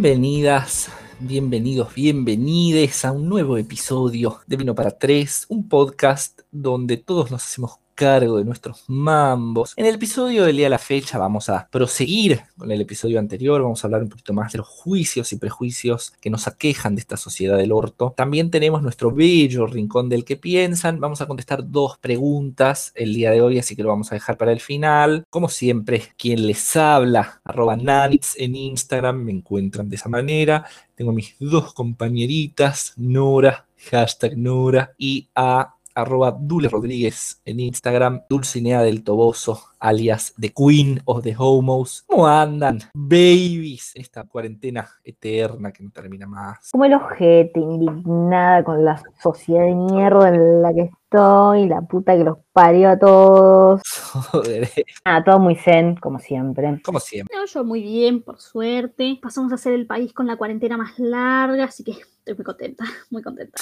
Bienvenidas, bienvenidos, bienvenides a un nuevo episodio de Vino para Tres, un podcast donde todos nos hacemos cargo de nuestros mambos. En el episodio del día de la fecha vamos a proseguir con el episodio anterior, vamos a hablar un poquito más de los juicios y prejuicios que nos aquejan de esta sociedad del orto. También tenemos nuestro bello rincón del que piensan, vamos a contestar dos preguntas el día de hoy, así que lo vamos a dejar para el final. Como siempre, quien les habla, arroba nanits en Instagram, me encuentran de esa manera. Tengo mis dos compañeritas, Nora, hashtag Nora, y a arroba Dule Rodríguez en Instagram, Dulcinea del Toboso, alias The Queen of the Homos. ¿Cómo andan, babies? Esta cuarentena eterna que no termina más. Como el ojete, indignada con la sociedad de mierda en la que estoy, la puta que los parió a todos. Joder. Ah, todo muy zen, como siempre. Como siempre. No, yo muy bien, por suerte. Pasamos a ser el país con la cuarentena más larga, así que estoy muy contenta, muy contenta.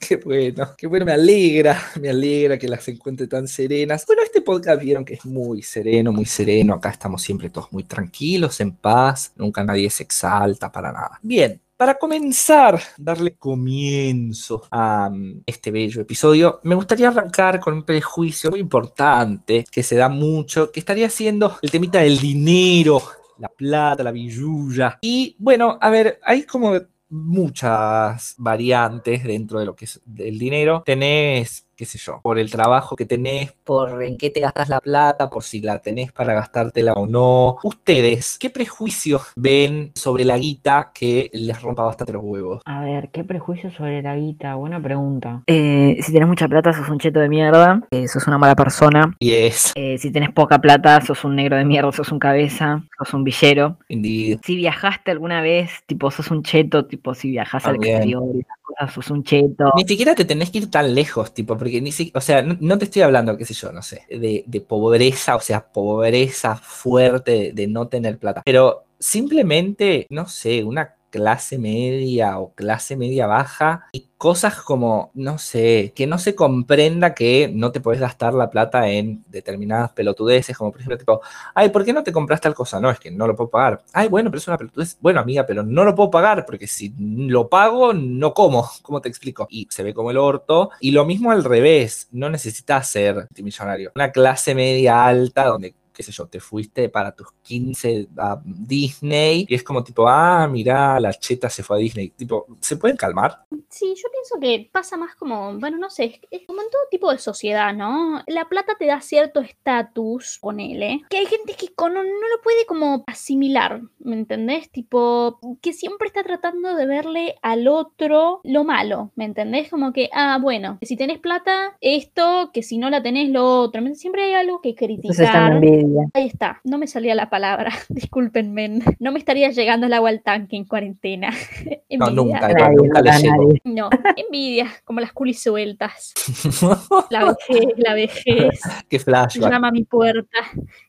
Qué bueno, qué bueno, me alegra, me alegra que las encuentre tan serenas. Bueno, este podcast vieron que es muy sereno, muy sereno. Acá estamos siempre todos muy tranquilos, en paz. Nunca nadie se exalta para nada. Bien, para comenzar, darle comienzo a um, este bello episodio, me gustaría arrancar con un prejuicio muy importante que se da mucho, que estaría siendo el temita del dinero, la plata, la billulla. Y bueno, a ver, hay como muchas variantes dentro de lo que es el dinero. Tenés qué sé yo, por el trabajo que tenés, por en qué te gastas la plata, por si la tenés para gastártela o no. Ustedes, ¿qué prejuicios ven sobre la guita que les rompa bastante los huevos? A ver, ¿qué prejuicio sobre la guita? Buena pregunta. Eh, si tenés mucha plata, sos un cheto de mierda, eh, sos una mala persona. Y es, Eh, si tenés poca plata, sos un negro de mierda, sos un cabeza, sos un villero. indeed. Si viajaste alguna vez, tipo, sos un cheto, tipo, si viajas al exterior cosas, un cheto. Ni siquiera te tenés que ir tan lejos, tipo, porque ni si- o sea, no, te estoy hablando, qué sé yo, no sé, de, de pobreza, o sea, pobreza fuerte de no tener plata, pero simplemente, no sé, una clase media o clase media baja y cosas como, no sé, que no se comprenda que no te podés gastar la plata en determinadas pelotudeces, como por ejemplo, tipo, ay, ¿por qué no te compras tal cosa? No, es que no lo puedo pagar. Ay, bueno, pero es una pelotudez. Bueno, amiga, pero no lo puedo pagar porque si lo pago, no como. ¿Cómo te explico? Y se ve como el orto. Y lo mismo al revés, no necesitas ser multimillonario. Una clase media alta donde qué sé yo, te fuiste para tus 15 a Disney y es como tipo, ah, mirá, la cheta se fue a Disney. Tipo, ¿se pueden calmar? Sí, yo pienso que pasa más como, bueno, no sé, es, es como en todo tipo de sociedad, ¿no? La plata te da cierto estatus, ponele, que hay gente que con- no, lo puede como asimilar, ¿me entendés? Tipo, que siempre está tratando de verle al otro lo malo, ¿me entendés? Como que, ah, bueno, que si tenés plata, esto, que si no la tenés, lo otro. Siempre hay algo que Entonces Ahí está, no me salía la palabra, discúlpenme. No me estaría llegando el agua al tanque en cuarentena. No, nunca, Nadie, nunca le nadie. No, envidia, como las culis sueltas. La vejez, la vejez. Qué flashback. Llama a mi puerta.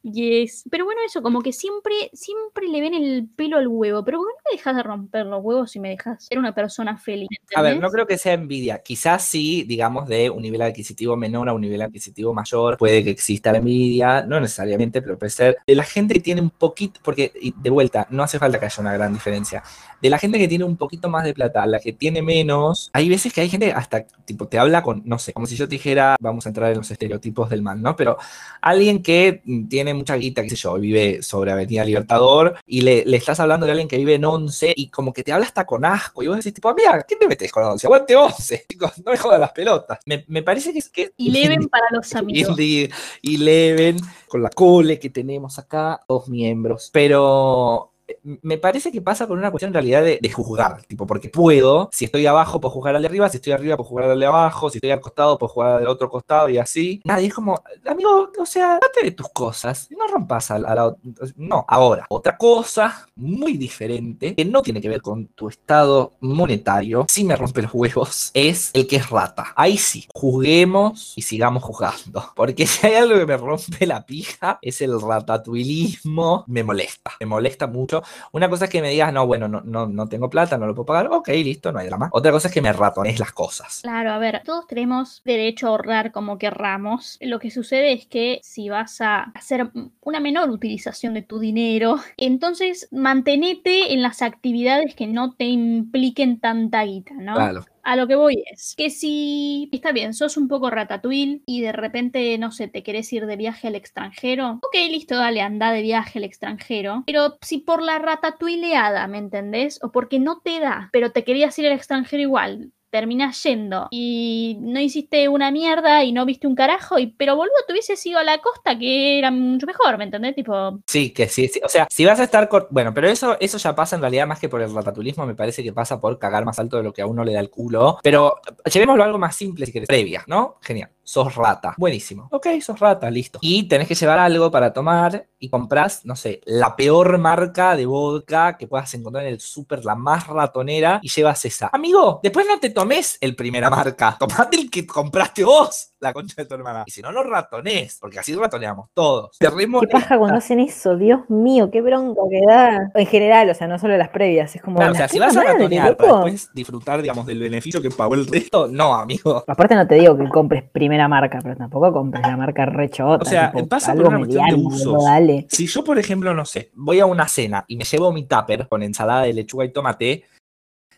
Yes. Pero bueno, eso, como que siempre, siempre le ven el pelo al huevo. Pero ¿por qué no me dejas de romper los huevos y me dejas ser una persona feliz? A ver, no creo que sea envidia. Quizás sí, digamos, de un nivel adquisitivo menor a un nivel adquisitivo mayor, puede que exista la envidia, no necesariamente, pero puede ser de la gente que tiene un poquito, porque de vuelta, no hace falta que haya una gran diferencia. De la gente que tiene un poquito más de plata, a la que tiene menos, hay veces que hay gente hasta, tipo, te habla con, no sé, como si yo te dijera, vamos a entrar en los estereotipos del mal, ¿no? Pero alguien que tiene mucha guita, qué sé yo, vive sobre Avenida Libertador y le, le estás hablando de alguien que vive en 11 y como que te habla hasta con asco y vos decís tipo, amiga, ¿qué te metes con 11? Aguante 11, chicos, no me jodas las pelotas. Me, me parece que es que... Y leven para los amigos. Indeed, y Leven, con la cole que tenemos acá, dos miembros. Pero me parece que pasa por una cuestión en realidad de, de juzgar, tipo, porque puedo, si estoy abajo, puedo jugar al de arriba, si estoy arriba, puedo jugar al de abajo, si estoy al costado, puedo jugar al otro costado y así. Nadie es como, amigo, o sea, date de tus cosas, no rompas a la, a la- No, ahora, otra cosa muy diferente, que no tiene que ver con tu estado monetario, sí me rompe los huevos, es el que es rata. Ahí sí, juguemos y sigamos jugando. Porque si hay algo que me rompe la pija, es el ratatuilismo. Me molesta, me molesta mucho Una cosa es que me digas, no, bueno, no, no, no tengo plata, no lo puedo pagar. Ok, listo, no hay drama. Otra cosa es que me ratones las cosas. Claro, a ver, todos tenemos derecho a ahorrar como querramos. Lo que sucede es que si vas a hacer una menor utilización de tu dinero, entonces mantenete en las actividades que no te impliquen tanta guita, ¿no? Claro. A lo que voy es que si está bien, sos un poco ratatouille y de repente, no sé, te querés ir de viaje al extranjero, ok, listo, dale, anda de viaje al extranjero. Pero si por la ratatouilleada, ¿me entendés? O porque no te da, pero te querías ir al extranjero igual, terminás yendo y no hiciste una mierda y no viste un carajo, y, pero boludo, te hubieses ido a la costa que era mucho mejor, ¿me entendés? Tipo, Sí, que sí, sí. O sea, si vas a estar. cor- Bueno, pero eso, eso ya pasa en realidad más que por el ratatulismo, me parece que pasa por cagar más alto de lo que a uno le da el culo. Pero llevémoslo a algo más simple si querés. Previa, ¿no? Genial. Sos rata. Buenísimo. Ok, sos rata, listo. Y tenés que llevar algo para tomar y compras, no sé, la peor marca de vodka que puedas encontrar en el súper, la más ratonera, y llevas esa. Amigo, después no te tomes el primera marca. Tomate el que compraste vos, la concha de tu hermana. Y si no, no ratonés, porque así ratoneamos todos. ¿Qué paja cuando hacen eso? Dios mío, qué bronca que da. En general, o sea, no solo las previas, es como. Claro, o sea, si vas a ratonear para después disfrutar, digamos, del beneficio que pagó el resto, no, amigo. Aparte no te digo que compres primera marca, pero tampoco compres la marca rechota. O sea, tipo, pasa por una cuestión de usos. dale. Si yo, por ejemplo, no sé, voy a una cena y me llevo mi tupper con ensalada de lechuga y tomate,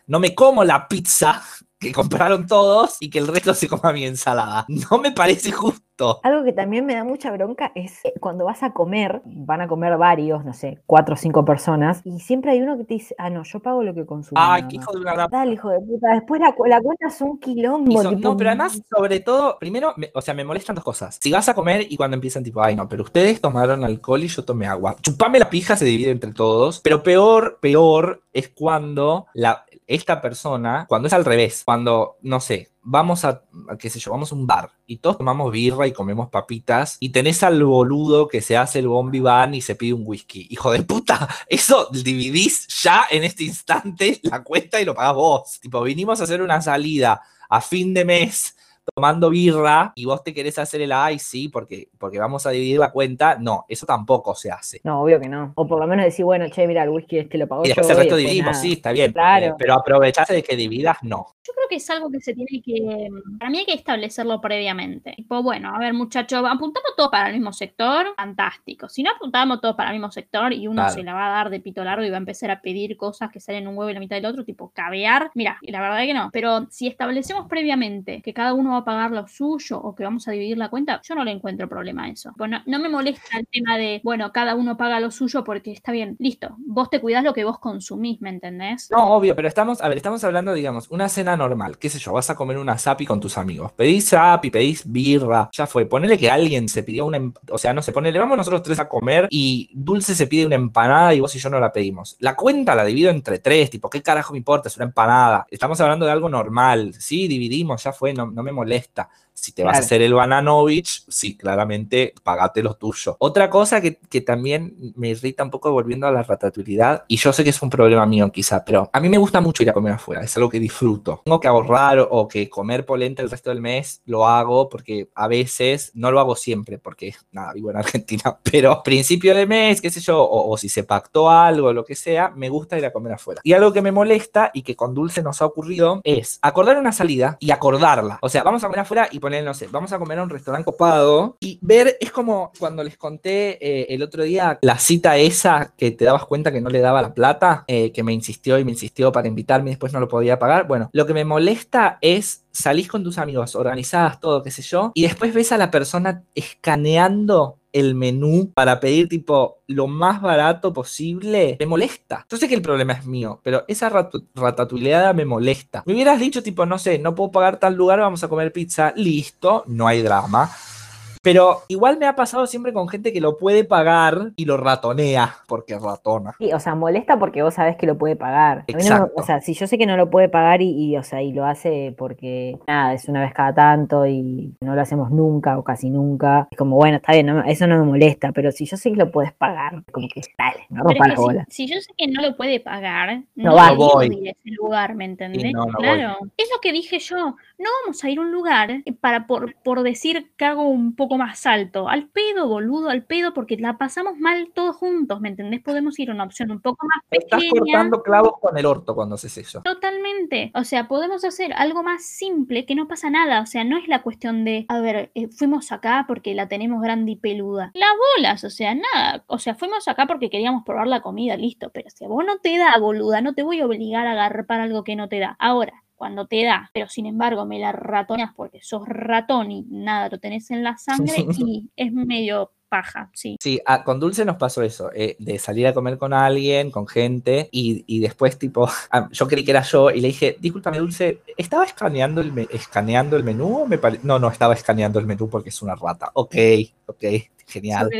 no me como la pizza que compraron todos y que el resto se coma mi ensalada. No me parece justo. Algo que también me da mucha bronca es cuando vas a comer, van a comer varios, no sé, cuatro o cinco personas, y siempre hay uno que te dice, ah, no, yo pago lo que consumo. Ay, qué más". hijo de una Dale, hijo de puta. Después la, la cuenta es un quilombo. so- tipo, no, pero además, sobre todo, primero, me- o sea, me molestan dos cosas. Si vas a comer y cuando empiezan, tipo, ay, no, pero ustedes tomaron alcohol y yo tomé agua. Chupame la pija, se divide entre todos. Pero peor, peor es cuando la, esta persona, cuando es al revés, cuando, no sé, vamos a, qué sé yo, vamos a un bar y todos tomamos birra y comemos papitas y tenés al boludo que se hace el bombi van y se pide un whisky. Hijo de puta, eso dividís ya en este instante la cuenta y lo pagás vos. Tipo, vinimos a hacer una salida a fin de mes tomando birra y vos te querés hacer el ay, sí, porque, porque vamos a dividir la cuenta. No, eso tampoco se hace. No, obvio que no. O por lo menos decir, bueno, che, mira, el whisky este lo pago Y yo. después el resto y dividimos, nada. sí, está bien. Claro. eh, pero aprovecharse de que dividas, no. Yo creo que es algo que se tiene que. Para mí hay que establecerlo previamente. Tipo, bueno, a ver, muchachos, apuntamos todos para el mismo sector, fantástico. Si no apuntamos todos para el mismo sector y uno Claro. se la va a dar de pito largo y va a empezar a pedir cosas que salen un huevo y la mitad del otro, tipo cavear, mira, y la verdad es que no. Pero si establecemos previamente que cada uno va a pagar lo suyo o que vamos a dividir la cuenta, yo no le encuentro problema a eso. Bueno, no me molesta el tema de, bueno, cada uno paga lo suyo porque está bien, listo, vos te cuidás lo que vos consumís, ¿me entendés? No, obvio, pero estamos, a ver, estamos hablando, digamos, una cena normal, qué sé yo, vas a comer una zapi con tus amigos, pedís zapi, pedís birra, ya fue, ponele que alguien se pidió una, o sea, no sé, ponele, vamos nosotros tres a comer y Dulce se pide una empanada y vos y yo no la pedimos. La cuenta la divido entre tres, tipo, ¿qué carajo me importa? Es una empanada. Estamos hablando de algo normal, sí, dividimos, ya fue, no, no me molesta esta si te vas a Claro. hacer el Bananovich, sí, claramente pagate lo tuyo. Otra cosa que, que también me irrita un poco volviendo a la ratatouilidad, y yo sé que es un problema mío quizá, pero a mí me gusta mucho ir a comer afuera, es algo que disfruto. Tengo que ahorrar o que comer polenta el resto del mes, lo hago porque a veces, no lo hago siempre, porque nada, vivo en Argentina, pero principio de mes, qué sé yo, o, o si se pactó algo, lo que sea, me gusta ir a comer afuera. Y algo que me molesta y que con Dulce nos ha ocurrido es acordar una salida y acordarla. O sea, vamos a comer afuera y poner, no sé, vamos a comer a un restaurante copado y ver, es como cuando les conté eh, el otro día la cita esa que te dabas cuenta que no le daba la plata, eh, que me insistió y me insistió para invitarme y después no lo podía pagar. Bueno, lo que me molesta es salís con tus amigos, organizadas todo, qué sé yo, y después ves a la persona escaneando el menú para pedir tipo lo más barato posible, me molesta. Yo sé que el problema es mío, pero esa rat- ratatuileada me molesta. Me hubieras dicho tipo, no sé, no puedo pagar tal lugar, vamos a comer pizza, listo, no hay drama. Pero igual me ha pasado siempre con gente que lo puede pagar y lo ratonea, porque ratona. Sí, o sea, molesta porque vos sabés que lo puede pagar. A no Exacto. o sea, si yo sé que no lo puede pagar y, y, o sea, y lo hace porque nada, es una vez cada tanto y no lo hacemos nunca o casi nunca, es como, bueno, está bien, no me- eso no me molesta, pero si yo sé que lo puedes pagar, como que dale, no Pero rompa es la bola. si, si yo sé que no lo puede pagar, No no, va. voy. digo ir a ese lugar, ¿me entendés? no, no claro. Es lo que dije yo. No vamos a ir a un lugar para por, por decir que hago un poco poco más alto. Al pedo, boludo, al pedo, porque la pasamos mal todos juntos, ¿me entendés? Podemos ir a una opción un poco más pequeña. Estás cortando clavos con el orto cuando haces eso. Totalmente. O sea, podemos hacer algo más simple que no pasa nada. O sea, no es la cuestión de, a ver, eh, fuimos acá porque la tenemos grande y peluda. Las bolas, o sea, nada. O sea, fuimos acá porque queríamos probar la comida, listo. Pero si a vos no te da, boluda, no te voy a obligar a agarrar algo que no te da. Ahora, cuando te da, pero sin embargo me la ratoneas porque sos ratón y nada, lo tenés en la sangre y es medio paja, sí. Sí, con Dulce nos pasó eso, eh, de salir a comer con alguien, con gente, y, después tipo, yo creí que era yo y le dije, discúlpame Dulce, ¿estaba escaneando el, escaneando el menú? Me no, no estaba escaneando el menú porque es una rata. Ok, ok, genial.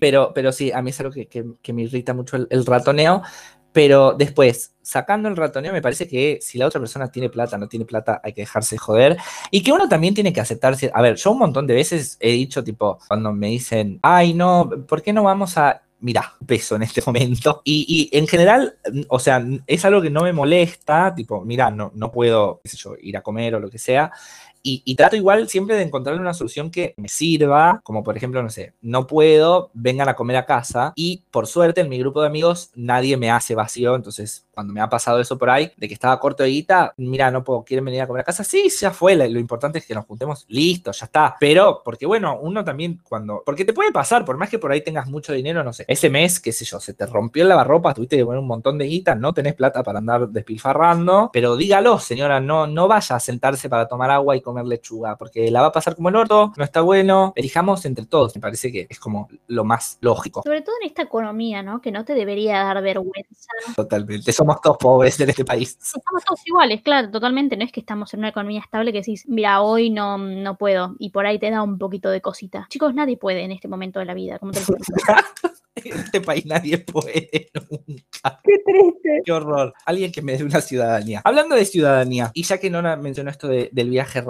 Pero, pero sí, a mí es algo que, me irrita mucho el ratoneo, pero después, sacando el ratoneo, me parece que si la otra persona tiene plata, no tiene plata, hay que dejarse joder. Y que uno también tiene que aceptarse. A ver, yo un montón de veces he dicho, tipo, cuando me dicen, ay, no, ¿por qué no vamos a mira, peso en este momento. Y, en general, o sea, es algo que no me molesta, tipo, mira, no, no puedo, qué yo, ir a comer o lo que sea. Y, trato igual siempre de encontrar una solución que me sirva, como por ejemplo, no sé, no puedo, vengan a comer a casa y por suerte en mi grupo de amigos nadie me hace vacío, entonces cuando me ha pasado eso por ahí, de que estaba corto de guita, mira, no puedo, quieren venir a comer a casa, sí, ya fue, lo importante es que nos juntemos, listo, ya está, pero porque bueno, uno también cuando, porque te puede pasar, por más que por ahí tengas mucho dinero, no sé, ese mes, qué sé yo, se te rompió el lavarropa, tuviste que poner un montón de guita, no tenés plata para andar despilfarrando, pero dígalo, señora, no, no vaya a sentarse para tomar agua y comer lechuga, porque la va a pasar como el orto, no está bueno. Elijamos entre todos, me parece que es como lo más lógico. Sobre todo en esta economía, ¿no? Que no te debería dar vergüenza. Totalmente, somos todos pobres en este país. Estamos todos iguales, claro, totalmente. No es que estamos en una economía estable que decís, mira, hoy no, no puedo, y por ahí te da un poquito de cosita. Chicos, nadie puede en este momento de la vida, como te lo En este país nadie puede nunca. Qué triste. Qué horror. Alguien que me dé una ciudadanía. Hablando de ciudadanía, y ya que Nona mencionó esto del viaje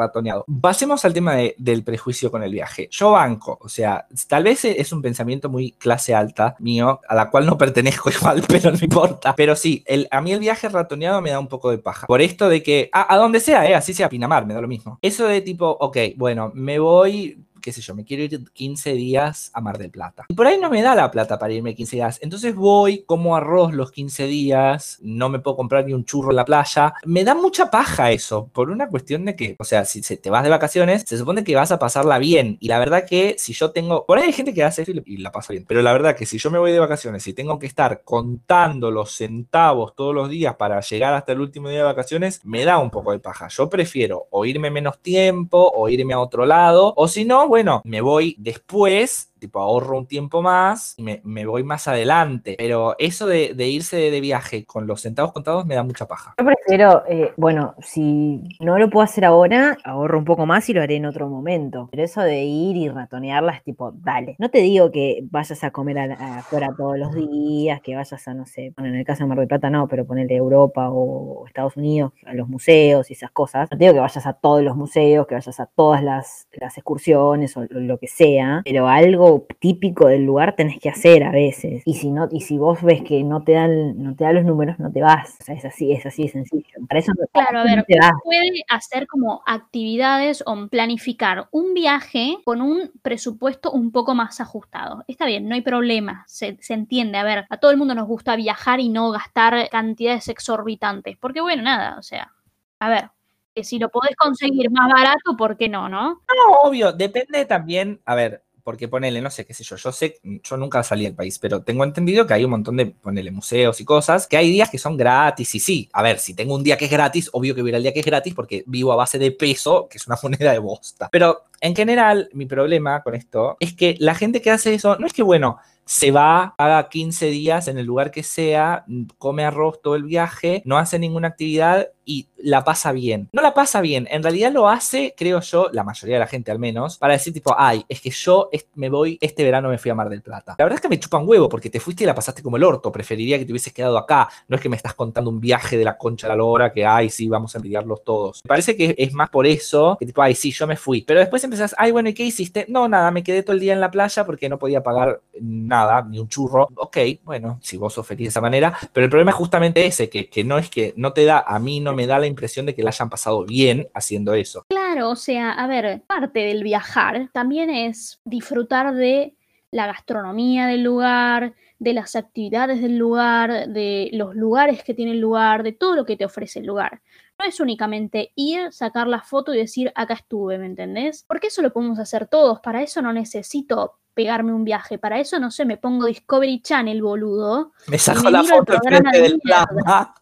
pasemos al tema del prejuicio con el viaje. Yo banco, o sea, tal vez es un pensamiento muy clase alta mío, a la cual no pertenezco igual, pero no importa. Pero sí, a mí el viaje ratoneado me da un poco de paja. Por esto de que, a, a donde sea, eh, así sea Pinamar, me da lo mismo. Eso de tipo, ok, bueno, me voy qué sé yo, me quiero ir 15 días a Mar del Plata. Y por ahí no me da la plata para irme 15 días. Entonces voy, como arroz los 15 días, no me puedo comprar ni un churro en la playa. Me da mucha paja eso, por una cuestión de que, o sea, si te vas de vacaciones, se supone que vas a pasarla bien. Y la verdad que si yo tengo, por ahí hay gente que hace eso y la pasa bien. Pero la verdad que si yo me voy de vacaciones y tengo que estar contando los centavos todos los días para llegar hasta el último día de vacaciones, me da un poco de paja. Yo prefiero o irme menos tiempo o irme a otro lado, o si no, bueno, me voy después tipo ahorro un tiempo más y me, voy más adelante. Pero eso de, irse de, viaje con los centavos contados me da mucha paja. Yo prefiero, eh, bueno, si no lo puedo hacer ahora, ahorro un poco más y lo haré en otro momento. Pero eso de ir y ratonearla es tipo, dale. No te digo que vayas a comer afuera todos los días, que vayas a, no sé, bueno, en el caso de Mar del Plata no, pero ponerle Europa o Estados Unidos, a los museos y esas cosas. No te digo que vayas a todos los museos, que vayas a todas las excursiones o lo que sea, pero algo típico del lugar tenés que hacer a veces. Y si no, y si vos ves que no te dan, no te dan los números, no te vas. O sea, es así, es así de sencillo. Para eso no, claro, a ver, puede hacer como actividades o planificar un viaje con un presupuesto un poco más ajustado. Está bien, no hay problema, se, se entiende. A ver, a todo el mundo nos gusta viajar y no gastar cantidades exorbitantes. Porque bueno, nada, o sea, a ver, que si lo podés conseguir más barato, ¿por qué no, no? No, obvio, depende también, a ver, porque ponele, no sé qué sé yo, yo sé, yo nunca salí del país, pero tengo entendido que hay un montón de, ponele, museos y cosas, que hay días que son gratis y sí, a ver, si tengo un día que es gratis, obvio que voy al día que es gratis porque vivo a base de peso, que es una moneda de bosta. Pero en general, mi problema con esto es que la gente que hace eso, no es que, bueno, se va, haga 15 días en el lugar que sea, come arroz todo el viaje, no hace ninguna actividad y la pasa bien. No la pasa bien, en realidad lo hace, creo yo, la mayoría de la gente al menos, para decir tipo, ay, es que yo me voy, este verano me fui a Mar del Plata. La verdad es que me chupan huevo porque te fuiste y la pasaste como el orto, preferiría que te hubieses quedado acá, no es que me estás contando un viaje de la concha a la lora que, ay, sí, vamos a envidiarlos todos. Me parece que es más por eso, que tipo, ay, sí, yo me fui. Pero después empezás, ay, bueno, ¿y qué hiciste? No, nada, me quedé todo el día en la playa porque no podía pagar nada, ni un churro. Ok, bueno, si vos sos feliz de esa manera, pero el problema es justamente ese, que, que no es que no te da, a mí no me da la impresión de que la hayan pasado bien haciendo eso. Claro, o sea, a ver, parte del viajar también es disfrutar de la gastronomía del lugar, de las actividades del lugar, de los lugares que tiene el lugar, de todo lo que te ofrece el lugar. No es únicamente ir, sacar la foto y decir, acá estuve, ¿me entendés? Porque eso lo podemos hacer todos, para eso no necesito pegarme un viaje, para eso no sé, me pongo Discovery Channel, boludo. Me saco la foto enfrente del plasma.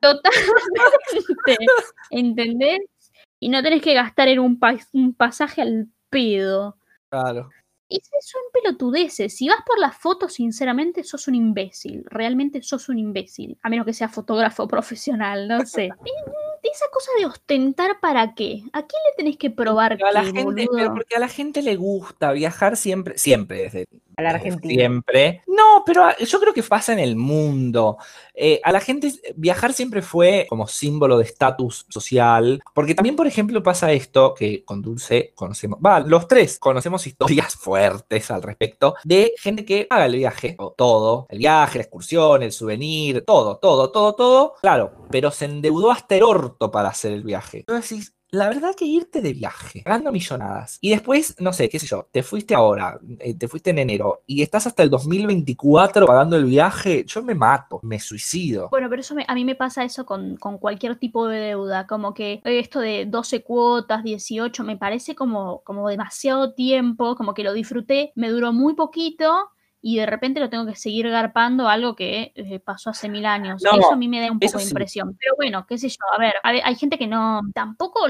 Totalmente. ¿Entendés? Y no tenés que gastar en un, un pasaje al pedo. Claro. Y son pelotudeces. Si vas por la foto, sinceramente, sos un imbécil. Realmente sos un imbécil. A menos que sea fotógrafo profesional, no sé. esa cosa de ostentar para qué? ¿A quién le tenés que probar a la gente, porque a la gente le gusta viajar siempre, siempre desde a la Argentina. Siempre. No, pero yo creo que pasa en el mundo. Eh, a la gente viajar siempre fue como símbolo de estatus social, porque también, por ejemplo, pasa esto que con Dulce conocemos, va, los tres conocemos historias fuertes al respecto de gente que haga el viaje, o todo, el viaje, la excursión, el souvenir, todo, todo, todo, todo, claro, pero se endeudó hasta el para hacer el viaje. Entonces la verdad que irte de viaje, ganando millonadas, y después, no sé, qué sé yo, te fuiste ahora, eh, te fuiste en enero, y estás hasta el 2024 pagando el viaje, yo me mato, me suicido. Bueno, pero eso a mí me pasa eso con, con, cualquier tipo de deuda, como que esto de 12 cuotas, 18, me parece como, como demasiado tiempo, como que lo disfruté, me duró muy poquito, y de repente lo tengo que seguir garpando algo que eh, pasó hace mil años. eso a mí me da un poco de impresión. Pero bueno, qué sé yo, a ver, hay gente que no, tampoco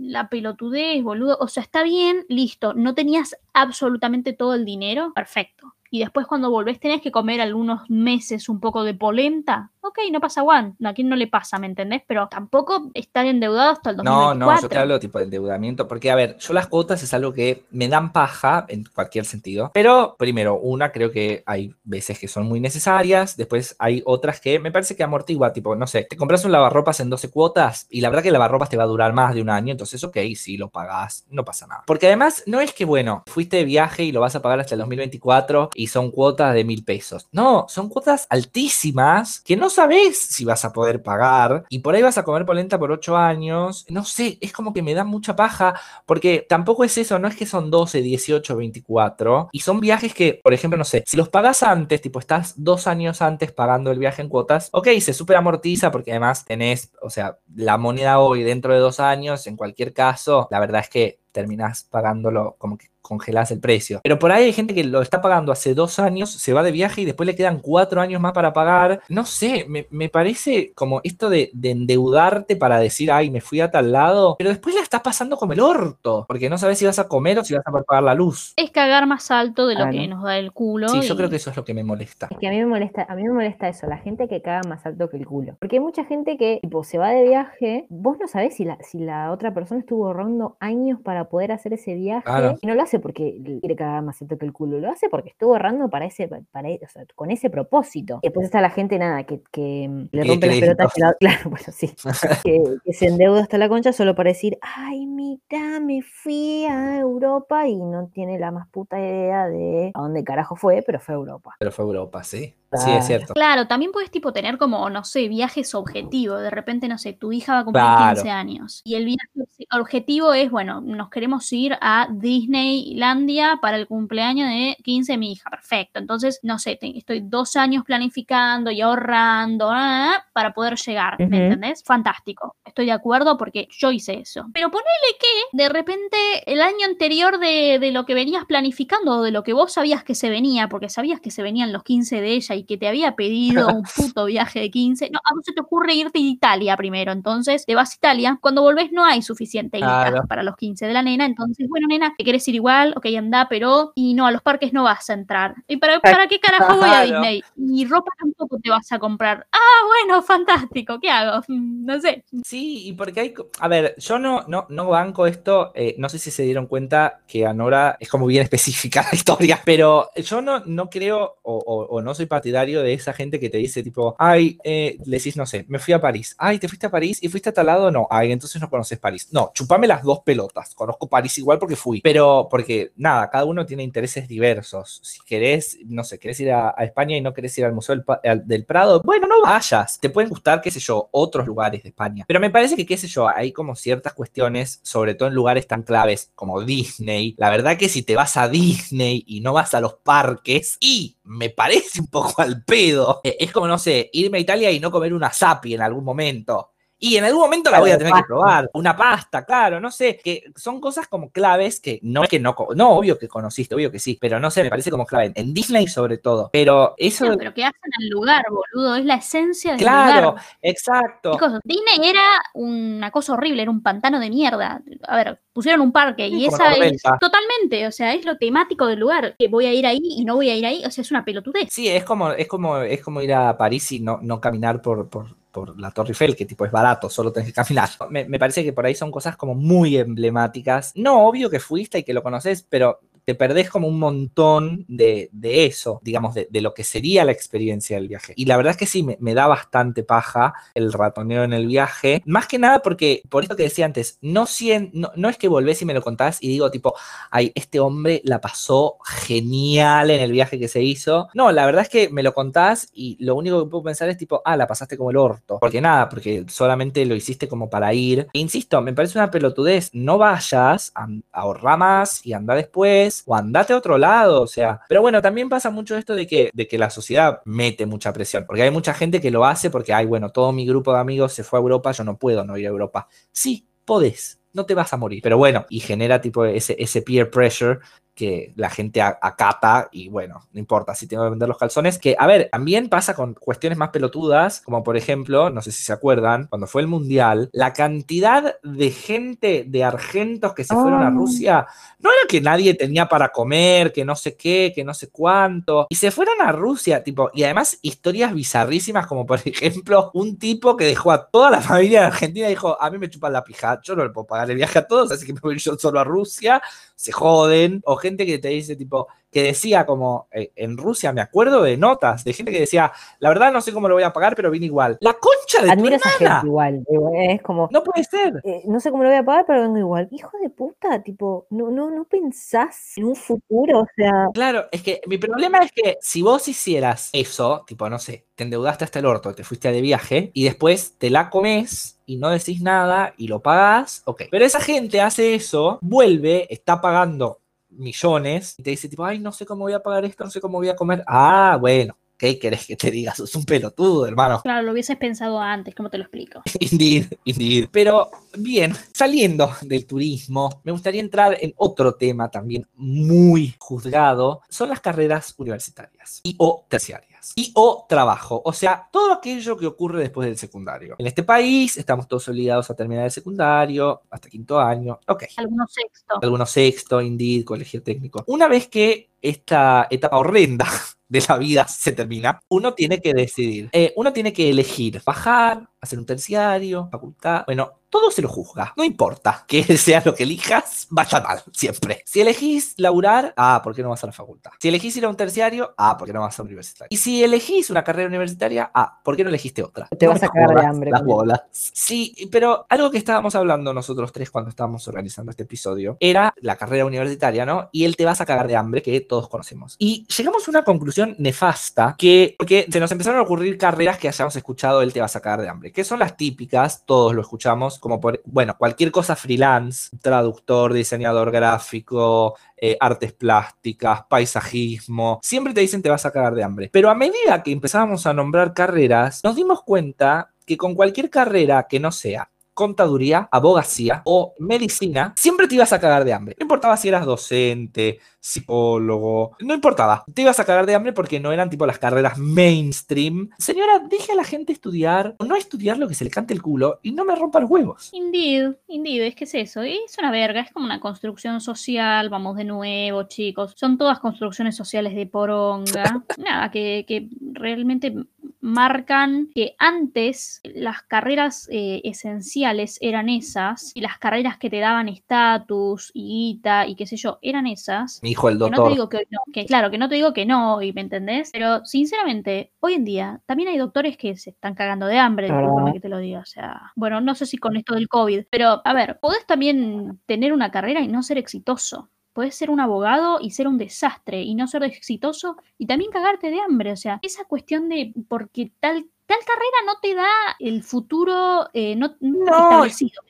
la pelotudez, boludo, o sea, está bien, listo, no tenías absolutamente todo el dinero, perfecto y después cuando volvés tenés que comer algunos meses un poco de polenta, ok, no pasa one, a quien no le pasa, ¿me entendés? Pero tampoco estar endeudado hasta el 2024. No, no, yo te hablo tipo de endeudamiento, porque a ver, yo las cuotas es algo que me dan paja en cualquier sentido, pero primero, una, creo que hay veces que son muy necesarias, después hay otras que me parece que amortigua, tipo, no sé, te compras un lavarropas en 12 cuotas y la verdad que el lavarropas te va a durar más de un año, entonces, ok, si lo pagás, no pasa nada. Porque además, no es que, bueno, fuiste de viaje y lo vas a pagar hasta el 2024 y son cuotas de mil pesos. No, son cuotas altísimas que no sabes si vas a poder pagar y por ahí vas a comer polenta por ocho años. No sé, es como que me da mucha paja porque tampoco es eso, no es que son 12, 18, 24 y son viajes que, por ejemplo, no sé, si los pagas antes, tipo estás dos años antes pagando el viaje en cuotas, ok, se super amortiza porque además tenés, o sea, la moneda hoy dentro de dos años, en cualquier caso, la verdad es que terminás pagándolo como que congelás el precio. Pero por ahí hay gente que lo está pagando hace dos años, se va de viaje y después le quedan cuatro años más para pagar. No sé, me, parece como esto de, endeudarte para decir, ay, me fui a tal lado, pero después la estás pasando como el orto, porque no sabes si vas a comer o si vas a pagar la luz. Es cagar más alto de lo que nos da el culo. Sí, yo creo que eso es lo que me molesta. Es que a mí me molesta, a mí me molesta eso, la gente que caga más alto que el culo. Porque hay mucha gente que tipo, se va de viaje, vos no sabés si la, si la otra persona estuvo ahorrando años para poder hacer ese viaje y no lo hace porque quiere cagar más alto que el culo, lo hace porque estuvo ahorrando para ese, para, o sea, con ese propósito. Y después está la gente, nada, que, que mm, le rompe las pelotas, claro, bueno, sí, que, se endeuda hasta la concha solo para decir, ay, mira, me fui a Europa y no tiene la más puta idea de a dónde carajo fue, pero fue a Europa. Pero fue a Europa, sí. Sí, es cierto. Claro, también puedes tipo tener como, no sé, viajes objetivos. De repente, no sé, tu hija va a cumplir 15 años. Y el viaje objetivo es, bueno, nos queremos ir a Disneylandia para el cumpleaños de 15 de mi hija. Perfecto. Entonces, no sé, estoy dos años planificando y ahorrando ah, para poder llegar. ¿Me entendés? Fantástico. Estoy de acuerdo porque yo hice eso. Pero ponele que de repente el año anterior de, de lo que venías planificando o de lo que vos sabías que se venía, porque sabías que se venían los 15 de ella y que te había pedido un puto viaje de 15, no, a vos se te ocurre irte a Italia primero, entonces te vas a Italia, cuando volvés no hay suficiente guita para los 15 de la nena, entonces, bueno, nena, te quieres ir igual, ok, anda, pero, y no, a los parques no vas a entrar. ¿Y para, para qué carajo voy a Disney? Y ropa tampoco te vas a comprar. Ah, bueno, fantástico, ¿qué hago? No sé. Sí, y porque hay, a ver, yo no, no, no banco esto, eh, no sé si se dieron cuenta que a Nora es como bien específica la historia, pero yo no, no creo o, o no soy partidario de esa gente que te dice tipo, ay, eh, le decís, no sé, me fui a París. Ay, ¿te fuiste a París y fuiste a tal lado? No. Ay, entonces no conoces París. No, chupame las dos pelotas. Conozco París igual porque fui. Pero porque, nada, cada uno tiene intereses diversos. Si querés, no sé, querés ir a, España y no querés ir al Museo del, Prado, bueno, no vayas. Te pueden gustar, qué sé yo, otros lugares de España. Pero me parece que, qué sé yo, hay como ciertas cuestiones, sobre todo en lugares tan claves como Disney. La verdad que si te vas a Disney y no vas a los parques, y me parece un poco al pedo. Es como, no sé, irme a Italia y no comer una zapi en algún momento. Y en algún momento la voy a tener que probar. Una pasta, claro, no sé. Que son cosas como claves que no es que no. No, obvio que conociste, obvio que sí. Pero no sé, me parece como clave. En Disney sobre todo. Pero eso. No, pero que hacen al lugar, boludo. Es la esencia del lugar. Claro, exacto. Disney era una cosa horrible, era un pantano de mierda. A ver, pusieron un parque y esa es. Totalmente. O sea, es lo temático del lugar. Que voy a ir ahí y no voy a ir ahí. O sea, es una pelotudez. Sí, es como, es como, es como ir a París y no, no caminar por, por la Torre Eiffel, que tipo es barato, solo tenés que caminar. Me, me, parece que por ahí son cosas como muy emblemáticas. No, obvio que fuiste y que lo conoces, pero te perdés como un montón de, eso, digamos, de, lo que sería la experiencia del viaje. Y la verdad es que sí, me, da bastante paja el ratoneo en el viaje, más que nada porque, por esto que decía antes, no, no, no es que volvés y me lo contás y digo tipo, ay, este hombre la pasó genial en el viaje que se hizo. No, la verdad es que me lo contás y lo único que puedo pensar es tipo, ah, la pasaste como el orto. Porque nada, porque solamente lo hiciste como para ir. E insisto, me parece una pelotudez. No vayas, ahorra más y anda después o andate a otro lado, o sea. Pero bueno, también pasa mucho esto de que, de que la sociedad mete mucha presión, porque hay mucha gente que lo hace porque, ay, bueno, todo mi grupo de amigos se fue a Europa, yo no puedo no ir a Europa. Sí, podés, no te vas a morir. Pero bueno, y genera tipo ese, ese peer pressure que la gente acata y bueno, no importa si tengo que vender los calzones. Que, a ver, también pasa con cuestiones más pelotudas, como por ejemplo, no sé si se acuerdan, cuando fue el Mundial, la cantidad de gente de argentos que se fueron a ah. Rusia, no era que nadie tenía para comer, que no sé qué, que no sé cuánto, y se fueron a Rusia, tipo, y además historias bizarrísimas, como por ejemplo, un tipo que dejó a toda la familia de Argentina y dijo, a mí me chupan la pija, yo no le puedo pagar el viaje a todos, así que me voy yo solo a Rusia, se joden, o gente que te dice tipo, que decía como, eh, en Rusia me acuerdo de notas, de gente que decía, la verdad no sé cómo lo voy a pagar, pero vine igual. La concha de Admiro esa gente igual, es como... No puede ser. Eh, no sé cómo lo voy a pagar, pero vengo igual. Hijo de puta, tipo, no, no, no pensás en un futuro, o sea... Claro, es que mi problema es que si vos hicieras eso, tipo, no sé, te endeudaste hasta el orto, te fuiste de viaje y después te la comes y no decís nada y lo pagás, ok. Pero esa gente hace eso, vuelve, está pagando millones y te dice tipo, ay, no sé cómo voy a pagar esto, no sé cómo voy a comer. Ah, bueno, ¿qué querés que te digas? Es un pelotudo, hermano. Claro, lo hubieses pensado antes, ¿cómo te lo explico? indeed, indeed. Pero bien, saliendo del turismo, me gustaría entrar en otro tema también muy juzgado, son las carreras universitarias y o terciarias y o trabajo, o sea, todo aquello que ocurre después del secundario. En este país estamos todos obligados a terminar el secundario hasta quinto año, ok. Algunos sexto. Algunos sexto, indeed, colegio técnico. Una vez que esta etapa horrenda de la vida se termina, uno tiene que decidir, eh, uno tiene que elegir bajar, hacer un terciario, facultad, bueno, todo se lo juzga. No importa que sea lo que elijas, vaya mal, siempre. Si elegís laburar, ah, ¿por qué no vas a la facultad? Si elegís ir a un terciario, ah, ¿por qué no vas a la universitaria? Y si elegís una carrera universitaria, ah, ¿por qué no elegiste otra? Te vas a cagar de hambre. Las bolas. Sí, pero algo que estábamos hablando nosotros tres cuando estábamos organizando este episodio era la carrera universitaria, ¿no? Y él te vas a cagar de hambre, que todos conocemos. Y llegamos a una conclusión nefasta, que, porque se nos empezaron a ocurrir carreras que hayamos escuchado, él te vas a cagar de hambre, que son las típicas, todos lo escuchamos, como por, bueno, cualquier cosa freelance, traductor, diseñador gráfico, eh, artes plásticas, paisajismo, siempre te dicen te vas a cagar de hambre. Pero a medida que empezábamos a nombrar carreras, nos dimos cuenta que con cualquier carrera que no sea contaduría, abogacía o medicina, siempre te ibas a cagar de hambre. No importaba si eras docente, psicólogo, no importaba. Te ibas a cagar de hambre porque no eran tipo las carreras mainstream. Señora, deje a la gente estudiar o no estudiar lo que se le cante el culo y no me rompa los huevos. Indeed, indeed, es que es eso. Es una verga, es como una construcción social. Vamos de nuevo, chicos. Son todas construcciones sociales de poronga. Nada, que, que realmente marcan que antes las carreras eh, esenciales eran esas, y las carreras que te daban estatus y guita y qué sé yo, eran esas. Mi hijo, el Que no te doctor. digo que, no, que claro, que no te digo que no, y me entendés, pero sinceramente, hoy en día también hay doctores que se están cagando de hambre, que te lo diga, o sea, bueno, no sé si con esto del COVID, pero a ver, podés también tener una carrera y no ser exitoso. Podés ser un abogado y ser un desastre y no ser exitoso y también cagarte de hambre. O sea, esa cuestión de porque tal, tal carrera no te da el futuro eh, no, No. establecido.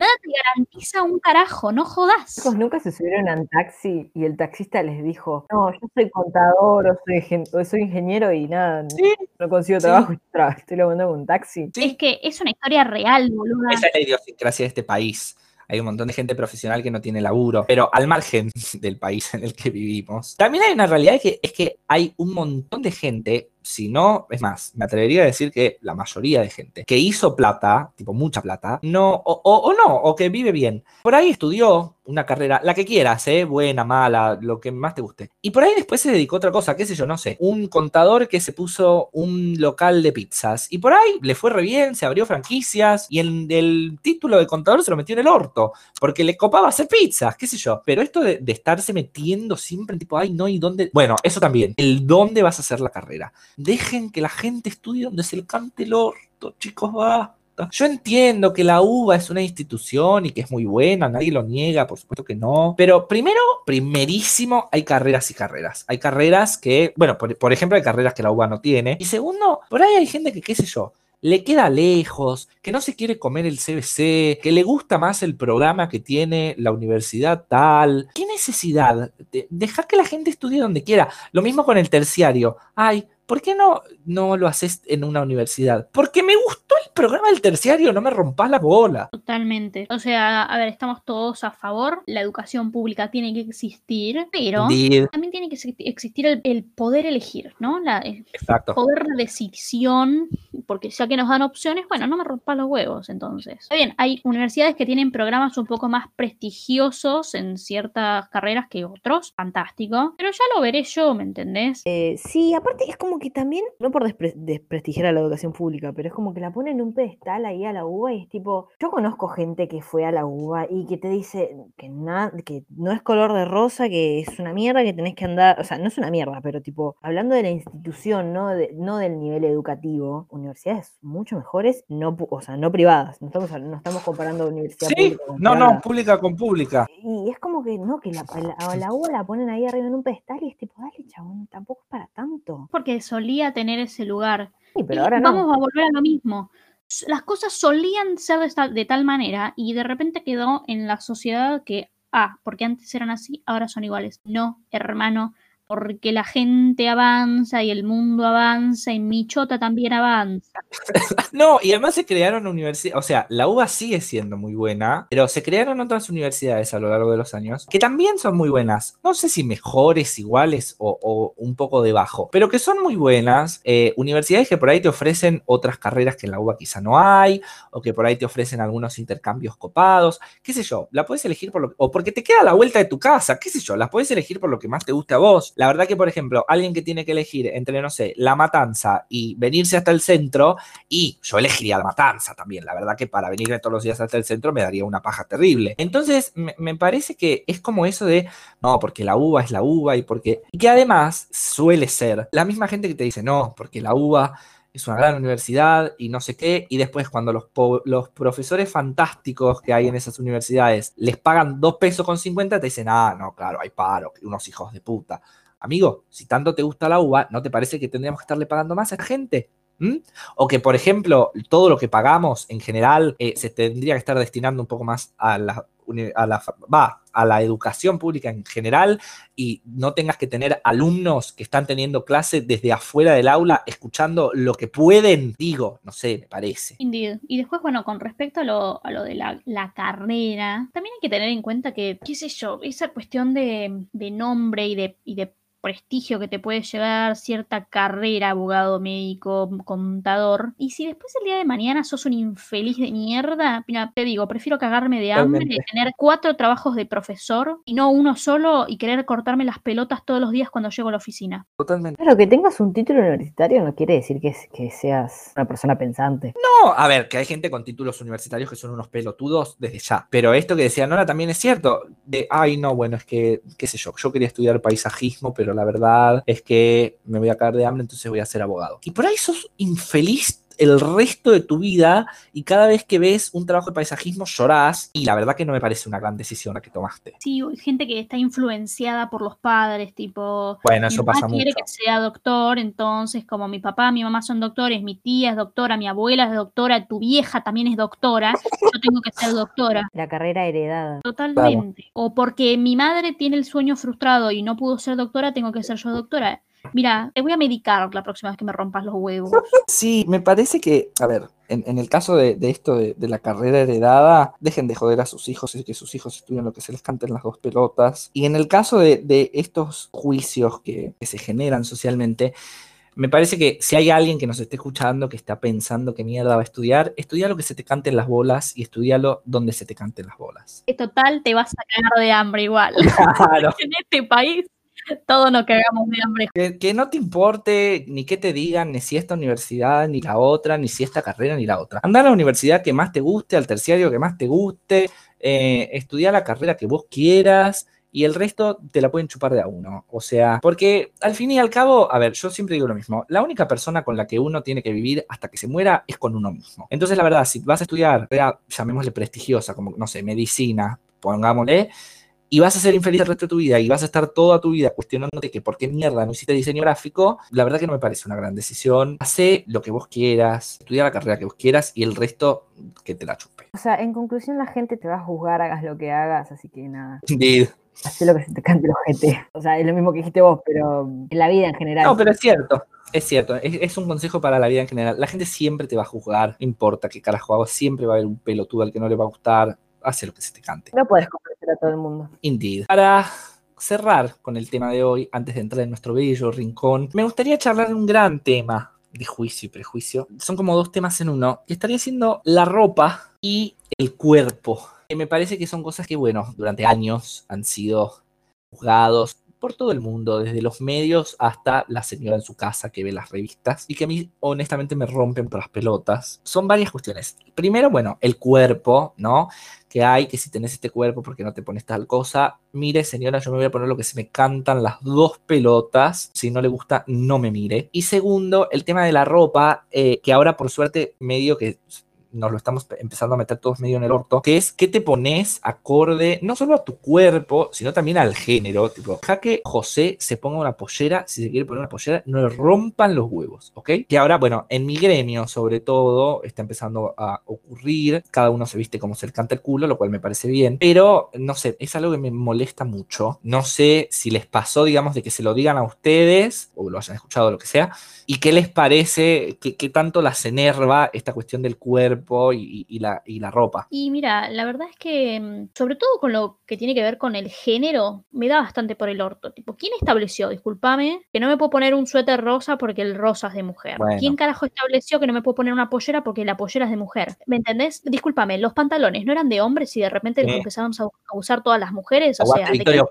Nada te garantiza un carajo, no jodas. Chicos, nunca se subieron a un taxi y el taxista les dijo, no, yo soy contador o soy, ingen- o soy ingeniero y nada, Sí, no consigo Sí. trabajo y tra- estoy laburando con un taxi. sí. Es que es una historia real, boluda. Esa es la idiosincrasia de este país. Hay un montón de gente profesional que no tiene laburo, pero al margen del país en el que vivimos. También hay una realidad que es que hay un montón de gente, si no, es más, me atrevería a decir que la mayoría de gente que hizo plata, tipo mucha plata, no, o, o- no, o que vive bien. Por ahí estudió una carrera, la que quieras, ¿eh? buena, mala, lo que más te guste. Y por ahí después se dedicó a otra cosa, qué sé yo, no sé, un contador que se puso un local de pizzas. Y por ahí le fue re bien, se abrió franquicias y el, el título de contador se lo metió en el orto, porque le copaba hacer pizzas, qué sé yo. Pero esto de, de estarse metiendo siempre en tipo, ay, no, ¿y dónde? Bueno, eso también, el dónde vas a hacer la carrera. Dejen que la gente estudie donde se le cante el orto, chicos, va. Yo entiendo que la UBA es una institución y que es muy buena, nadie lo niega, por supuesto que no. Pero primero, primerísimo, hay carreras y carreras. Hay carreras que, bueno, por, ejemplo, hay carreras que la UBA no tiene. Y segundo, por ahí hay gente que, qué sé yo, le queda lejos, que no se quiere comer el CBC, que le gusta más el programa que tiene la universidad tal. ¿Qué necesidad? De- dejar que la gente estudie donde quiera. Lo mismo con el terciario. Ay, ¿por qué no, no lo haces en una universidad? Porque me gustó el programa del terciario, no me rompas la bola. Totalmente. O sea, a ver, estamos todos a favor. La educación pública tiene que existir, pero Indeed. también tiene que exi- existir el, el poder elegir, ¿no? La, el Exacto. poder de decisión, porque ya que nos dan opciones, bueno, no me rompas los huevos, entonces. Está bien, hay universidades que tienen programas un poco más prestigiosos en ciertas carreras que otros, fantástico, pero ya lo veré yo, ¿me entendés? Eh, sí, aparte es como que también, no por despre- desprestigiar a la educación pública, pero es como que la ponen en un pedestal ahí a la UBA y es tipo, yo conozco gente que fue a la UBA y que te dice que, na- que no es color de rosa, que es una mierda, que tenés que andar, o sea, no es una mierda, pero tipo, hablando de la institución, no, de- no del nivel educativo, universidades mucho mejores, no, pu- o sea, no privadas, no estamos, no estamos comparando universidad Sí, pública con no, privada. no, pública con pública. Y es como que no, que la, la, a la UBA la ponen ahí arriba en un pedestal y es tipo, dale, chabón, tampoco es para tanto. Porque solía tener ese lugar. Sí, pero Y ahora no. vamos a volver a lo mismo. Las cosas solían ser de tal manera y de repente quedó en la sociedad que, ah, porque antes eran así, ahora son iguales. No, hermano, porque la gente avanza y el mundo avanza y mi chota también avanza. No, y además se crearon universidades, o sea, la UBA sigue siendo muy buena, pero se crearon otras universidades a lo largo de los años que también son muy buenas. No sé si mejores, iguales o, un poco debajo, pero que son muy buenas. Eh, universidades que por ahí te ofrecen otras carreras que en la UBA quizá no hay, o que por ahí te ofrecen algunos intercambios copados, qué sé yo, la puedes elegir por lo o porque te queda a la vuelta de tu casa, qué sé yo, las puedes elegir por lo que más te guste a vos. La verdad que, por ejemplo, alguien que tiene que elegir entre, no sé, la matanza y venirse hasta el centro, y yo elegiría la matanza también. La verdad que para venirme todos los días hasta el centro me daría una paja terrible. Entonces, me, parece que es como eso de, no, porque la uva es la uva y porque... Y que además suele ser la misma gente que te dice, no, porque la uva es una gran universidad y no sé qué, y después cuando los, los profesores fantásticos que hay en esas universidades les pagan 2 pesos con 50, te dicen, ah, no, claro, hay paro, unos hijos de puta. Amigo, si tanto te gusta la uva, ¿no te parece que tendríamos que estarle pagando más a gente? ¿Mm? O que, por ejemplo, todo lo que pagamos en general eh, se tendría que estar destinando un poco más a la, a la, va, a la educación pública en general y no tengas que tener alumnos que están teniendo clase desde afuera del aula escuchando lo que pueden. Digo, no sé, me parece. Indeed. Y después, bueno, con respecto a lo, a lo de la, la carrera, también hay que tener en cuenta que, qué sé yo, esa cuestión de, de nombre y de, y de prestigio que te puede llevar cierta carrera, abogado, médico, contador. Y si después el día de mañana sos un infeliz de mierda, mira, te digo, prefiero cagarme de hambre, Totalmente. tener cuatro trabajos de profesor y no uno solo y querer cortarme las pelotas todos los días cuando llego a la oficina. Totalmente. Claro, que tengas un título universitario no quiere decir que, que seas una persona pensante. No, a ver, que hay gente con títulos universitarios que son unos pelotudos desde ya. Pero esto que decía Nora también es cierto. De, ay, no, bueno, es que, qué sé yo, yo quería estudiar paisajismo, pero la verdad es que me voy a caer de hambre, entonces voy a ser abogado. Y por ahí sos infeliz el resto de tu vida y cada vez que ves un trabajo de paisajismo llorás y la verdad que no me parece una gran decisión la que tomaste. Sí, hay gente que está influenciada por los padres, tipo, Bueno, mi eso mamá pasa quiere mucho. que sea doctor, entonces como mi papá, mi mamá son doctores, mi tía es doctora, mi abuela es doctora, tu vieja también es doctora, yo tengo que ser doctora. La carrera heredada. Totalmente. O porque mi madre tiene el sueño frustrado y no pudo ser doctora, tengo que ser yo doctora. Mira, te voy a medicar la próxima vez que me rompas los huevos. Sí, me parece que, a ver, en, en el caso de, de esto de, de la carrera heredada, dejen de joder a sus hijos y que sus hijos estudien lo que se les canten las dos pelotas. Y en el caso de, de estos juicios que, que se generan socialmente, me parece que si hay alguien que nos esté escuchando que está pensando qué mierda va a estudiar, estudia lo que se te canten las bolas y estudialo donde se te canten las bolas. Que total te vas a cagar de hambre igual. Claro. en este país todos nos cagamos de hambre. Que, no te importe ni qué te digan, ni si esta universidad, ni la otra, ni si esta carrera, ni la otra. Anda a la universidad que más te guste, al terciario que más te guste, eh, estudia la carrera que vos quieras y el resto te la pueden chupar de a uno. O sea, porque al fin y al cabo, a ver, yo siempre digo lo mismo, la única persona con la que uno tiene que vivir hasta que se muera es con uno mismo. Entonces, la verdad, si vas a estudiar, carrera, llamémosle prestigiosa, como, no sé, medicina, pongámosle, y vas a ser infeliz el resto de tu vida y vas a estar toda tu vida cuestionándote que por qué mierda no hiciste diseño gráfico, la verdad que no me parece una gran decisión. Hacé lo que vos quieras, estudia la carrera que vos quieras y el resto que te la chupe. O sea, en conclusión, la gente te va a juzgar, hagas lo que hagas, así que nada. Indeed. Haz lo que se te cante el ojete. O sea, es lo mismo que dijiste vos, pero en la vida en general. No, pero es cierto. Es cierto, es, es, un consejo para la vida en general. La gente siempre te va a juzgar, no importa qué carajo hago, siempre va a haber un pelotudo al que no le va a gustar. Hace lo que se te cante. No puedes complacer a todo el mundo. Indeed. Para cerrar con el tema de hoy, antes de entrar en nuestro bello rincón, me gustaría charlar de un gran tema de juicio y prejuicio. Son como dos temas en uno, que estaría siendo la ropa y el cuerpo. Que me parece que son cosas que, bueno, durante años han sido juzgados por todo el mundo, desde los medios hasta la señora en su casa que ve las revistas y que a mí honestamente me rompen por las pelotas. Son varias cuestiones. Primero, bueno, el cuerpo, ¿no? Que hay, que si tenés este cuerpo, porque no te pones tal cosa? Mire, señora, yo me voy a poner lo que se me cantan las dos pelotas. Si no le gusta, no me mire. Y segundo, el tema de la ropa, eh, que ahora por suerte medio que nos lo estamos empezando a meter todos medio en el orto, que es que te pones acorde no solo a tu cuerpo, sino también al género. Tipo, deja que José se ponga una pollera, si se quiere poner una pollera, no le rompan los huevos, ¿ok? Que ahora, bueno, en mi gremio, sobre todo, está empezando a ocurrir. Cada uno se viste como se le canta el culo, lo cual me parece bien, pero no sé, es algo que me molesta mucho. No sé si les pasó, digamos, de que se lo digan a ustedes o lo hayan escuchado, lo que sea, y qué les parece, qué, qué tanto las enerva esta cuestión del cuerpo y, y, la, y, la, ropa. Y mira, la verdad es que, mm, sobre todo con lo que tiene que ver con el género, me da bastante por el orto. Tipo, ¿quién estableció, discúlpame, que no me puedo poner un suéter rosa porque el rosa es de mujer? Bueno. ¿Quién carajo estableció que no me puedo poner una pollera porque la pollera es de mujer? ¿Me entendés? Discúlpame, los pantalones no eran de hombres y de repente los empezamos a usar todas las mujeres. O sea, ¿de qué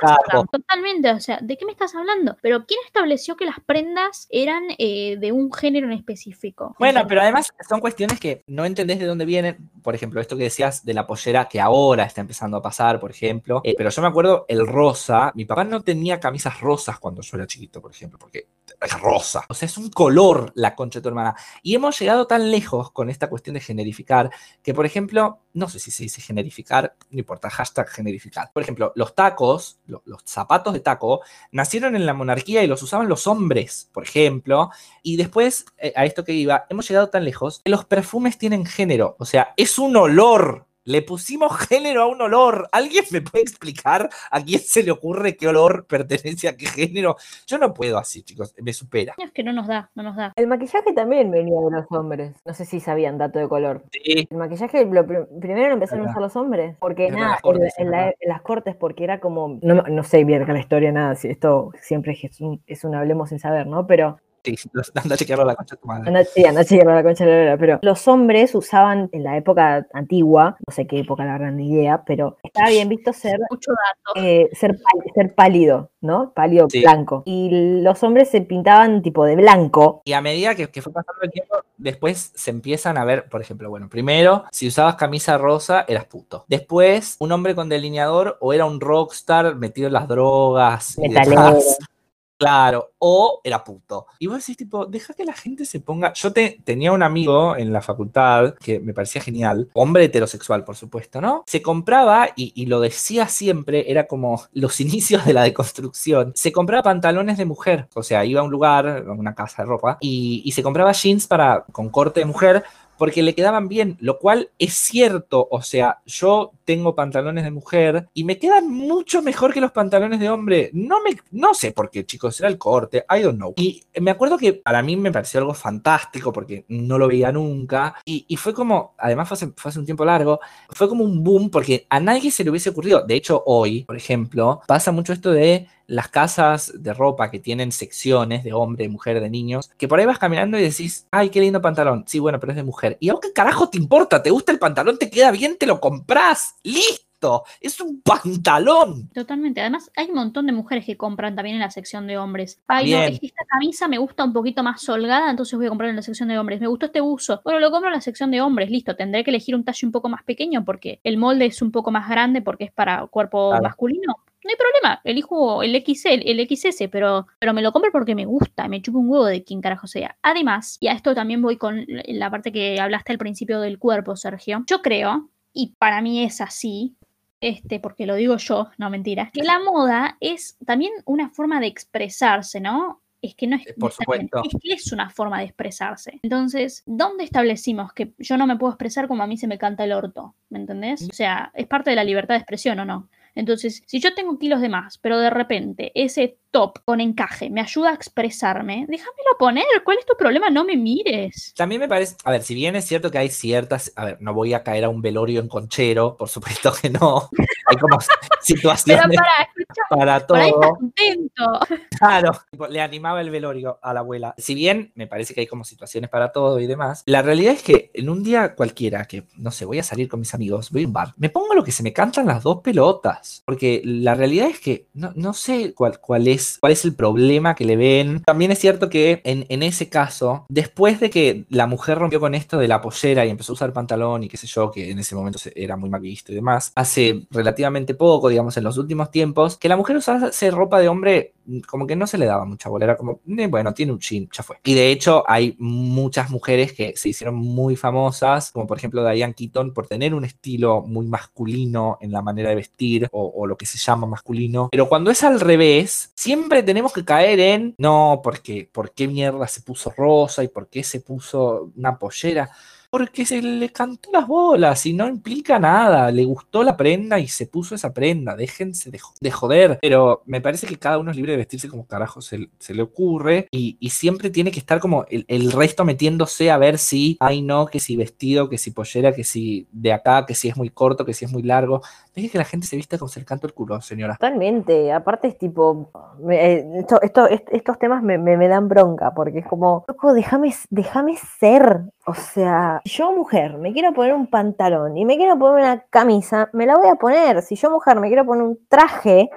Totalmente, o sea, ¿de qué me estás hablando? Pero ¿quién estableció que las prendas eran eh, de un género en específico? Bueno, pero además son cuestiones que no entendés de dónde vienen. Por ejemplo, esto que decías de la pollera que ahora está empezando a pasar, por ejemplo. Eh, pero yo me acuerdo el rosa. Mi papá no tenía camisas rosas cuando yo era chiquito, por ejemplo, porque es rosa. O sea, es un color la concha de tu hermana. Y hemos llegado tan lejos con esta cuestión de generificar que, por ejemplo, no sé si se dice generificar, no importa, hashtag generificar. Por ejemplo, los tacos, los, los zapatos de taco, nacieron en la monarquía y los usaban los hombres, por ejemplo. Y después, eh, a esto que iba, hemos llegado tan lejos que los perfumes tienen género. O sea, es un olor Le pusimos género a un olor. ¿Alguien me puede explicar a quién se le ocurre qué olor pertenece a qué género? Yo no puedo así, chicos. Me supera. Es que no nos da, no nos da. El maquillaje también venía de los hombres. No sé si sabían dato de color. Sí, El maquillaje lo pr- primero lo empezaron a usar los hombres. Porque nada, las cortes, en, en es la- verdad. en las cortes, porque era como. No, no sé bien la historia, nada. Si esto siempre es un, es un hablemos sin saber, ¿no? Pero sí, anda a chequearlo a la concha de tu madre. Anda, sí, anda a chequearlo a la concha de la lora, pero los hombres usaban en la época antigua, no sé qué época la verdad ni idea, pero estaba bien visto ser, Mucho dato. eh, ser, pál- ser pálido, ¿no? Pálido Sí. blanco. Y los hombres se pintaban tipo de blanco. Y a medida que, que fue pasando el tiempo, después se empiezan a ver, por ejemplo, bueno, primero, si usabas camisa rosa, eras puto. Después, un hombre con delineador o era un rockstar metido en las drogas. y Metalero. demás. Claro, o era puto. Y vos decís, tipo, deja que la gente se ponga. Yo te, tenía un amigo en la facultad que me parecía genial, hombre heterosexual, por supuesto, ¿no? Se compraba, y, y lo decía siempre, era como los inicios de la deconstrucción. Se compraba pantalones de mujer, o sea, iba a un lugar, a una casa de ropa, y, y se compraba jeans para, con corte de mujer. Porque le quedaban bien, lo cual es cierto. O sea, yo tengo pantalones de mujer y me quedan mucho mejor que los pantalones de hombre. No me, no sé por qué, chicos, era el corte, I don't know. Y me acuerdo que para mí me pareció algo fantástico porque no lo veía nunca. Y, y fue como, además fue fue hace un tiempo largo, fue como un boom porque a nadie se le hubiese ocurrido. De hecho, hoy, por ejemplo, pasa mucho esto de las casas de ropa que tienen secciones de hombre, de mujer, de niños, que por ahí vas caminando y decís, ay, qué lindo pantalón. Sí, bueno, pero es de mujer. ¿Y a qué carajo te importa? ¿Te gusta el pantalón? ¿Te queda bien? ¿Te lo compras? ¡Listo! Es un pantalón. Totalmente. Además, hay un montón de mujeres que compran también en la sección de hombres. Ay, no, esta camisa me gusta un poquito más holgada, entonces voy a comprar en la sección de hombres. Me gustó este buzo. Bueno, lo compro en la sección de hombres, listo. Tendré que elegir un talle un poco más pequeño porque el molde es un poco más grande porque es para cuerpo Claro. masculino. No hay problema, elijo el XL, el XS, pero, pero me lo compro porque me gusta, me chupa un huevo de quien carajo sea. Además, y a esto también voy con la parte que hablaste al principio del cuerpo, Sergio. Yo creo, y para mí es así, este, porque lo digo yo, no mentira, que la moda es también una forma de expresarse, ¿no? Es que no es, Eh, por supuesto. es que es una forma de expresarse. Entonces, ¿dónde establecimos que yo no me puedo expresar como a mí se me canta el orto? ¿Me entendés? O sea, es parte de la libertad de expresión o no. Entonces, si yo tengo kilos de más, pero de repente ese top con encaje me ayuda a expresarme, déjamelo poner. ¿Cuál es tu problema? No me mires. También me parece, a ver, si bien es cierto que hay ciertas, a ver, no voy a caer a un velorio en conchero, por supuesto que no. Hay como Pero situaciones para, escucha, para estás todo. contento. Claro, le animaba el velorio a la abuela. Si bien me parece que hay como situaciones para todo y demás, la realidad es que en un día cualquiera que, no sé, voy a salir con mis amigos, voy a un bar, me pongo lo que se me cantan las dos pelotas. Porque la realidad es que no, no sé cuál, cuál, es, cuál es el problema que le ven. También es cierto que en, en ese caso, después de que la mujer rompió con esto de la pollera y empezó a usar pantalón y qué sé yo, que en ese momento era muy maquillista y demás, hace relativamente poco, digamos, en los últimos tiempos, que la mujer usase ropa de hombre como que no se le daba mucha bola, era como, "Eh, bueno, tiene un chin, ya fue. Y de hecho hay muchas mujeres que se hicieron muy famosas, como por ejemplo Diane Keaton, por tener un estilo muy masculino en la manera de vestir o, o lo que se llama masculino. Pero cuando es al revés, siempre tenemos que caer en, no, porque, ¿por qué mierda se puso rosa y por qué se puso una pollera? Porque se le cantó las bolas y no implica nada. Le gustó la prenda y se puso esa prenda. Déjense de, jo- de joder. Pero me parece que cada uno es libre de vestirse como carajo se, le ocurre. Y, siempre tiene que estar como el, resto metiéndose a ver si, ay no, que si vestido, que si pollera, que si de acá, que si es muy corto, que si es muy largo. Deje que la gente se vista se le canta el culo, señora. Totalmente, aparte es tipo, eh, esto- esto- est- estos temas me, dan bronca, porque es como, loco, déjame ser, o sea, si yo mujer me quiero poner un pantalón y me quiero poner una camisa, me la voy a poner, si yo mujer me quiero poner un traje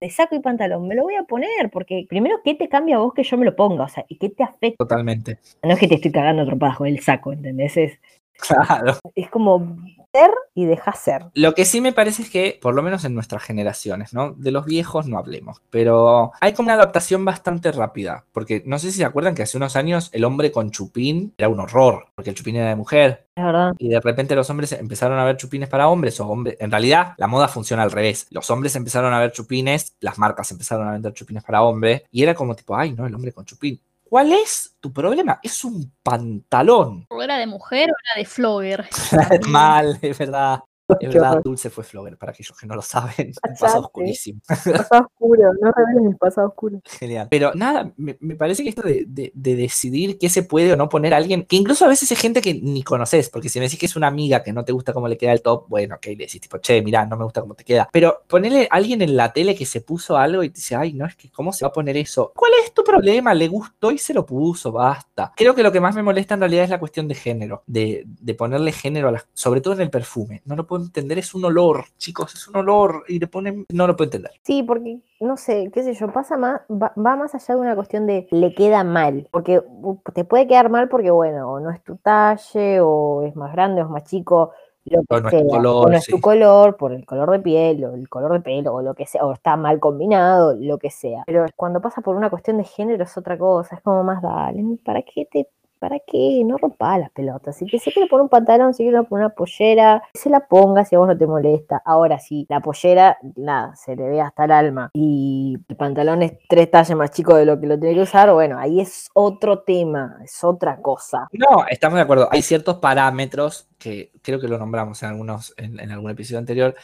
de saco y pantalón, me lo voy a poner, porque primero, ¿qué te cambia a vos que yo me lo ponga? O sea, ¿y qué te afecta? Totalmente. No es que te estoy cagando trompadas con el saco, ¿entendés? Es, Claro. es como ser y dejar ser. Lo que sí me parece es que, por lo menos en nuestras generaciones, ¿no? De los viejos no hablemos, pero hay como una adaptación bastante rápida, porque no sé si se acuerdan que hace unos años el hombre con chupín era un horror, porque el chupín era de mujer, Es verdad. y de repente los hombres empezaron a ver chupines para hombres, o hombres, en realidad la moda funciona al revés, los hombres empezaron a ver chupines, las marcas empezaron a vender chupines para hombres, y era como tipo, ay, no, el hombre con chupín. ¿Cuál es tu problema? Es un pantalón. ¿O era de mujer o era de flogger? Mal, es verdad. Es verdad, Dulce fue flogger, para aquellos que no lo saben. Un pasado oscurísimo. Pasado oscuro, no revelen mi pasado oscuro. Genial. Pero nada, me, me parece que esto de, de- de decidir qué se puede o no poner a alguien, que incluso a veces es gente que ni conoces, porque si me decís que es una amiga que no te gusta cómo le queda el top, bueno, ok, le decís tipo, che, mirá, no me gusta cómo te queda. Pero ponerle a alguien en la tele que se puso algo y te dice, ay, no, es que, ¿cómo se va a poner eso? ¿Cuál es tu problema? Le gustó y se lo puso, basta. Creo que lo que más me molesta en realidad es la cuestión de género, de, de ponerle género a las, sobre todo en el perfume. No lo puedo entender, es un olor, chicos, es un olor y le ponen, no lo puedo entender. Sí, porque, no sé, qué sé yo, pasa más, va, va más allá de una cuestión de le queda mal. Porque uh, te puede quedar mal porque, bueno, o no es tu talle, o es más grande, o es más chico, lo que O no es tu color, o no es sí. tu color, por el color de piel, o el color de pelo, o lo que sea, o está mal combinado, lo que sea. Pero cuando pasa por una cuestión de género es otra cosa, es como más, dale, ¿para qué te ¿Para qué? No rompa las pelotas. Si que se quiere poner un pantalón, si quiere poner una pollera, se la ponga si a vos no te molesta. Ahora sí, la pollera, nada, se le ve hasta el alma. Y el pantalón es tres tallas más chico de lo que lo tiene que usar, bueno, ahí es otro tema, es otra cosa. No, estamos de acuerdo. Hay ciertos parámetros que creo que lo nombramos en algunos, en algún episodio anterior.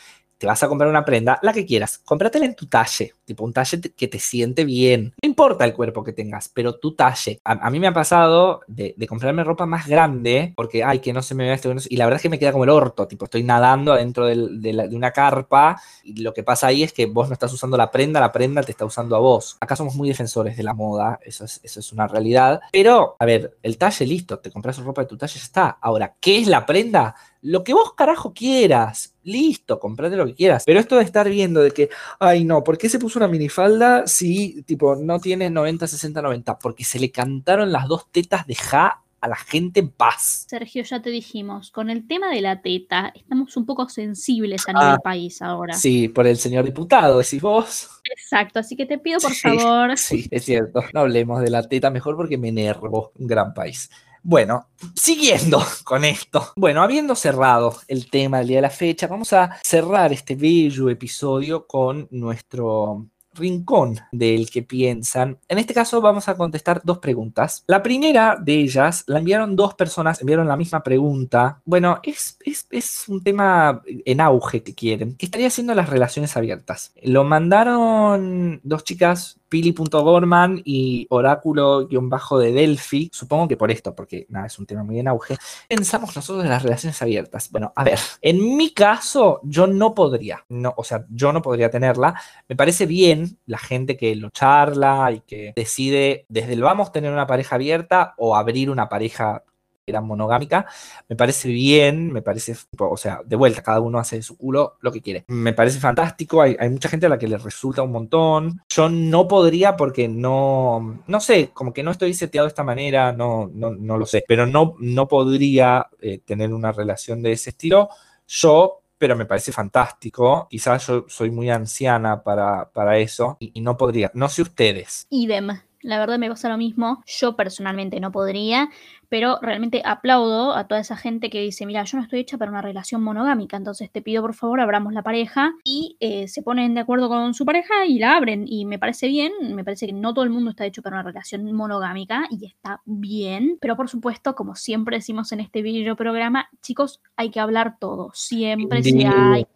Te vas a comprar una prenda, la que quieras, cómpratela en tu talle, tipo un talle que te siente bien. No importa el cuerpo que tengas, pero tu talle. A, mí me ha pasado de, comprarme ropa más grande, porque, ay, que no se me vea esto, no y la verdad es que me queda como el orto, tipo, estoy nadando adentro de una carpa, y lo que pasa ahí es que vos no estás usando la prenda, la prenda te está usando a vos. Acá somos muy defensores de la moda, eso es, eso es una realidad. Pero, a ver, el talle listo, te compras ropa de tu talle, ya está. Ahora, ¿qué es la prenda? Lo que vos carajo quieras. Listo, comprate lo que quieras. Pero esto de estar viendo de que, ay no, ¿por qué se puso una minifalda si tipo no tiene 90, 60, 90? Porque se le cantaron las dos tetas de Ja a la gente en paz. Sergio, ya te dijimos, con el tema de la teta, estamos un poco sensibles a nivel Ah, país ahora. Sí, por el señor diputado, decís vos. Exacto, así que te pido por Sí, favor. Sí, es cierto. No hablemos de la teta mejor porque me enervo. Un gran país. Bueno, siguiendo con esto. Bueno, habiendo cerrado el tema del día de la fecha, vamos a cerrar este bello episodio con nuestro rincón del que piensan. En este caso vamos a contestar dos preguntas. La primera de ellas la enviaron dos personas, enviaron la misma pregunta. Bueno, es, es, es un tema en auge que quieren, que estaría haciendo las relaciones abiertas. Lo mandaron dos chicas, Pili.gorman y Oráculo-bajo de Delphi. Supongo que por esto, porque nada, es un tema muy en auge. Pensamos nosotros en las relaciones abiertas. Bueno, a ver, en mi caso, yo no podría, no, o sea, yo no podría tenerla. Me parece bien la gente que lo charla y que decide desde el vamos tener una pareja abierta o abrir una pareja que era monogámica, me parece bien, me parece, o sea, de vuelta, cada uno hace de su culo lo que quiere. Me parece fantástico, hay, hay mucha gente a la que le resulta un montón. Yo no podría porque no, no sé, como que no estoy seteado de esta manera, no, no, no lo sé, pero no, no podría eh, tener una relación de ese estilo. Yo pero me parece fantástico. Quizás yo soy muy anciana para, para eso y, y no podría. No sé ustedes. Idem. La verdad me pasa lo mismo. Yo personalmente no podría, pero realmente aplaudo a toda esa gente que dice, mira, yo no estoy hecha para una relación monogámica, entonces te pido por favor abramos la pareja y eh, se ponen de acuerdo con su pareja y la abren. Y me parece bien, me parece que no todo el mundo está hecho para una relación monogámica y está bien, pero por supuesto, como siempre decimos en este video programa, chicos, hay que hablar todo, siempre se hay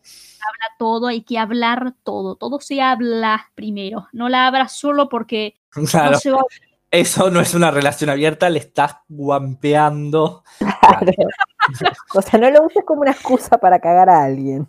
habla todo, hay que hablar todo, todo se habla primero, no la abras solo porque Claro, no eso no es una relación abierta, le estás guampeando. Claro. O sea, no lo uses como una excusa para cagar a alguien.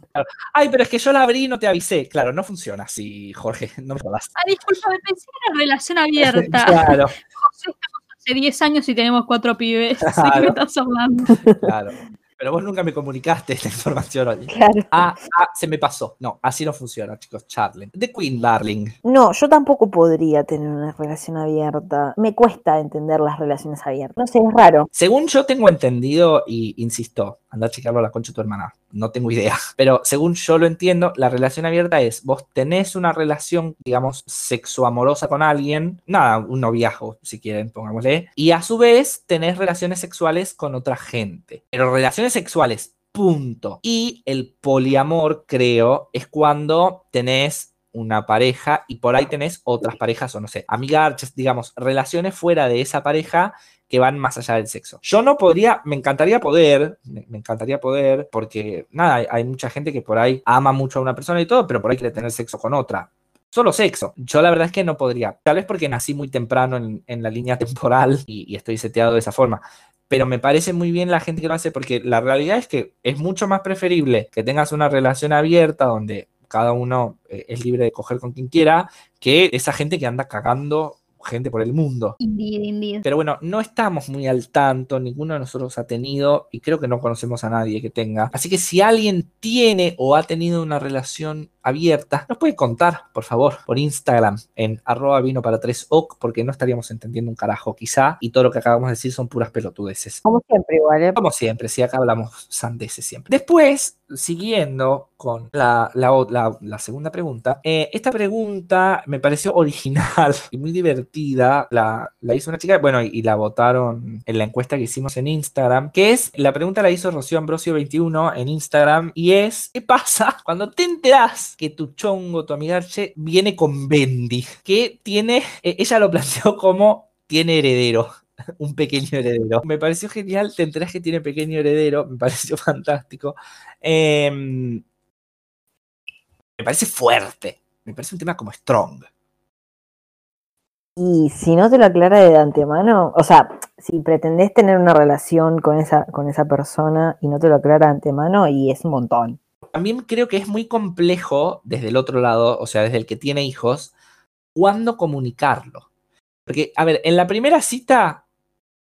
Ay, pero es que yo la abrí y no te avisé. Claro, no funciona así, Jorge, no me jodas. Ah, disculpa, pensé en una relación abierta. Claro, José, estamos hace 10 años y tenemos cuatro pibes. ¿De qué Claro. me estás hablando? claro. Pero vos nunca me comunicaste esta información hoy. Claro. Ah, ah, se me pasó. No, así no funciona, chicos. Charlen. The Queen, darling. No, yo tampoco podría tener una relación abierta. Me cuesta entender las relaciones abiertas. No sé, es raro. Según yo tengo entendido, y insisto, anda a checarlo a la concha de tu hermana, no tengo idea, pero según yo lo entiendo, la relación abierta es, vos tenés una relación, digamos, sexoamorosa con alguien, nada, un noviazgo, si quieren, pongámosle, y a su vez tenés relaciones sexuales con otra gente, pero relaciones sexuales, punto. Y el poliamor, creo, es cuando tenés una pareja y por ahí tenés otras parejas o no sé, amigarches, digamos, relaciones fuera de esa pareja que van más allá del sexo. Yo no podría, me encantaría poder, me, encantaría poder, porque nada, hay, mucha gente que por ahí ama mucho a una persona y todo, pero por ahí quiere tener sexo con otra. Solo sexo. Yo la verdad es que no podría. Tal vez porque nací muy temprano en, en la línea temporal y, y estoy seteado de esa forma pero me parece muy bien la gente que lo hace porque la realidad es que es mucho más preferible que tengas una relación abierta donde cada uno eh, es libre de coger con quien quiera que esa gente que anda cagando gente por el mundo. Indeed, indeed. Pero bueno, no estamos muy al tanto, ninguno de nosotros ha tenido y creo que no conocemos a nadie que tenga. Así que si alguien tiene o ha tenido una relación abierta, nos puede contar, por favor, por Instagram en arroba vino para 3 oc, porque no estaríamos entendiendo un carajo quizá y todo lo que acabamos de decir son puras pelotudeces. Como siempre, igual. ¿eh? Como siempre, sí, acá hablamos sandeces siempre. Después, siguiendo con la, la, la, la segunda pregunta, eh, esta pregunta me pareció original y muy divertida. La, la hizo una chica, bueno, y, y, la votaron en la encuesta que hicimos en Instagram, que es, la pregunta la hizo Rocío Ambrosio 21 en Instagram, y es, ¿qué pasa cuando te enteras que tu chongo, tu amigarche, viene con Bendy? Que tiene, eh, ella lo planteó como, tiene heredero un pequeño heredero. Me pareció genial, te enterás que tiene pequeño heredero, me pareció fantástico. Eh, me parece fuerte, me parece un tema como strong. Y si no te lo aclara de antemano, o sea, si pretendés tener una relación con esa, con esa persona y no te lo aclara de antemano, y es un montón. También creo que es muy complejo desde el otro lado, o sea, desde el que tiene hijos, cuándo comunicarlo. Porque, a ver, en la primera cita,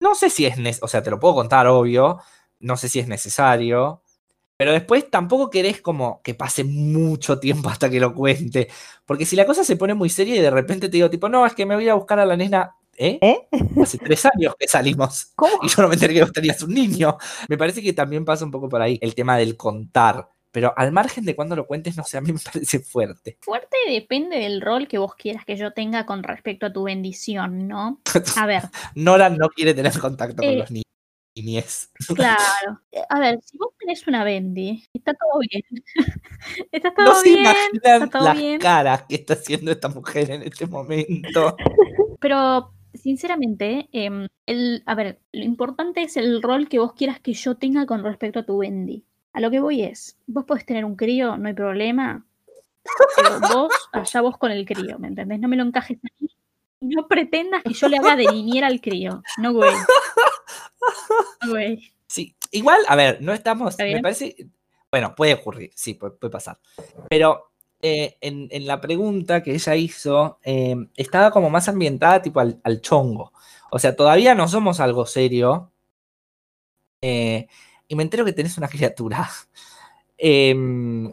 no sé si es, o sea, te lo puedo contar, obvio, no sé si es necesario, pero después tampoco querés como que pase mucho tiempo hasta que lo cuente, porque si la cosa se pone muy seria y de repente te digo, tipo, no, es que me voy a buscar a la nena, ¿eh? ¿Eh? Hace tres años que salimos ¿Cómo? y yo no me enteré que vos tenías un niño. Me parece que también pasa un poco por ahí el tema del contar. Pero al margen de cuando lo cuentes, no sé, a mí me parece fuerte. Fuerte depende del rol que vos quieras que yo tenga con respecto a tu bendición, ¿no? A ver. Nora no quiere tener contacto Eh, con los niños. Niñez. Claro. Eh, A ver, si vos tenés una bendy, está todo bien. está todo No se bien, imaginan está todo las bien. caras que está haciendo esta mujer en este momento. Pero, sinceramente, em, el, a ver, lo importante es el rol que vos quieras que yo tenga con respecto a tu bendy. A lo que voy es, vos podés tener un crío, no hay problema, pero vos, allá vos con el crío, ¿me entendés? No me lo encajes a mí. No pretendas que yo le haga de niñera al crío. No, güey. No, güey. Sí, igual, a ver, no estamos. ¿Está Me parece. Bueno, puede ocurrir, sí, puede, puede pasar. Pero eh, en, en la pregunta que ella hizo, eh, estaba como más ambientada tipo al, al chongo. O sea, todavía no somos algo serio. Eh, y me entero que tenés una criatura. Em,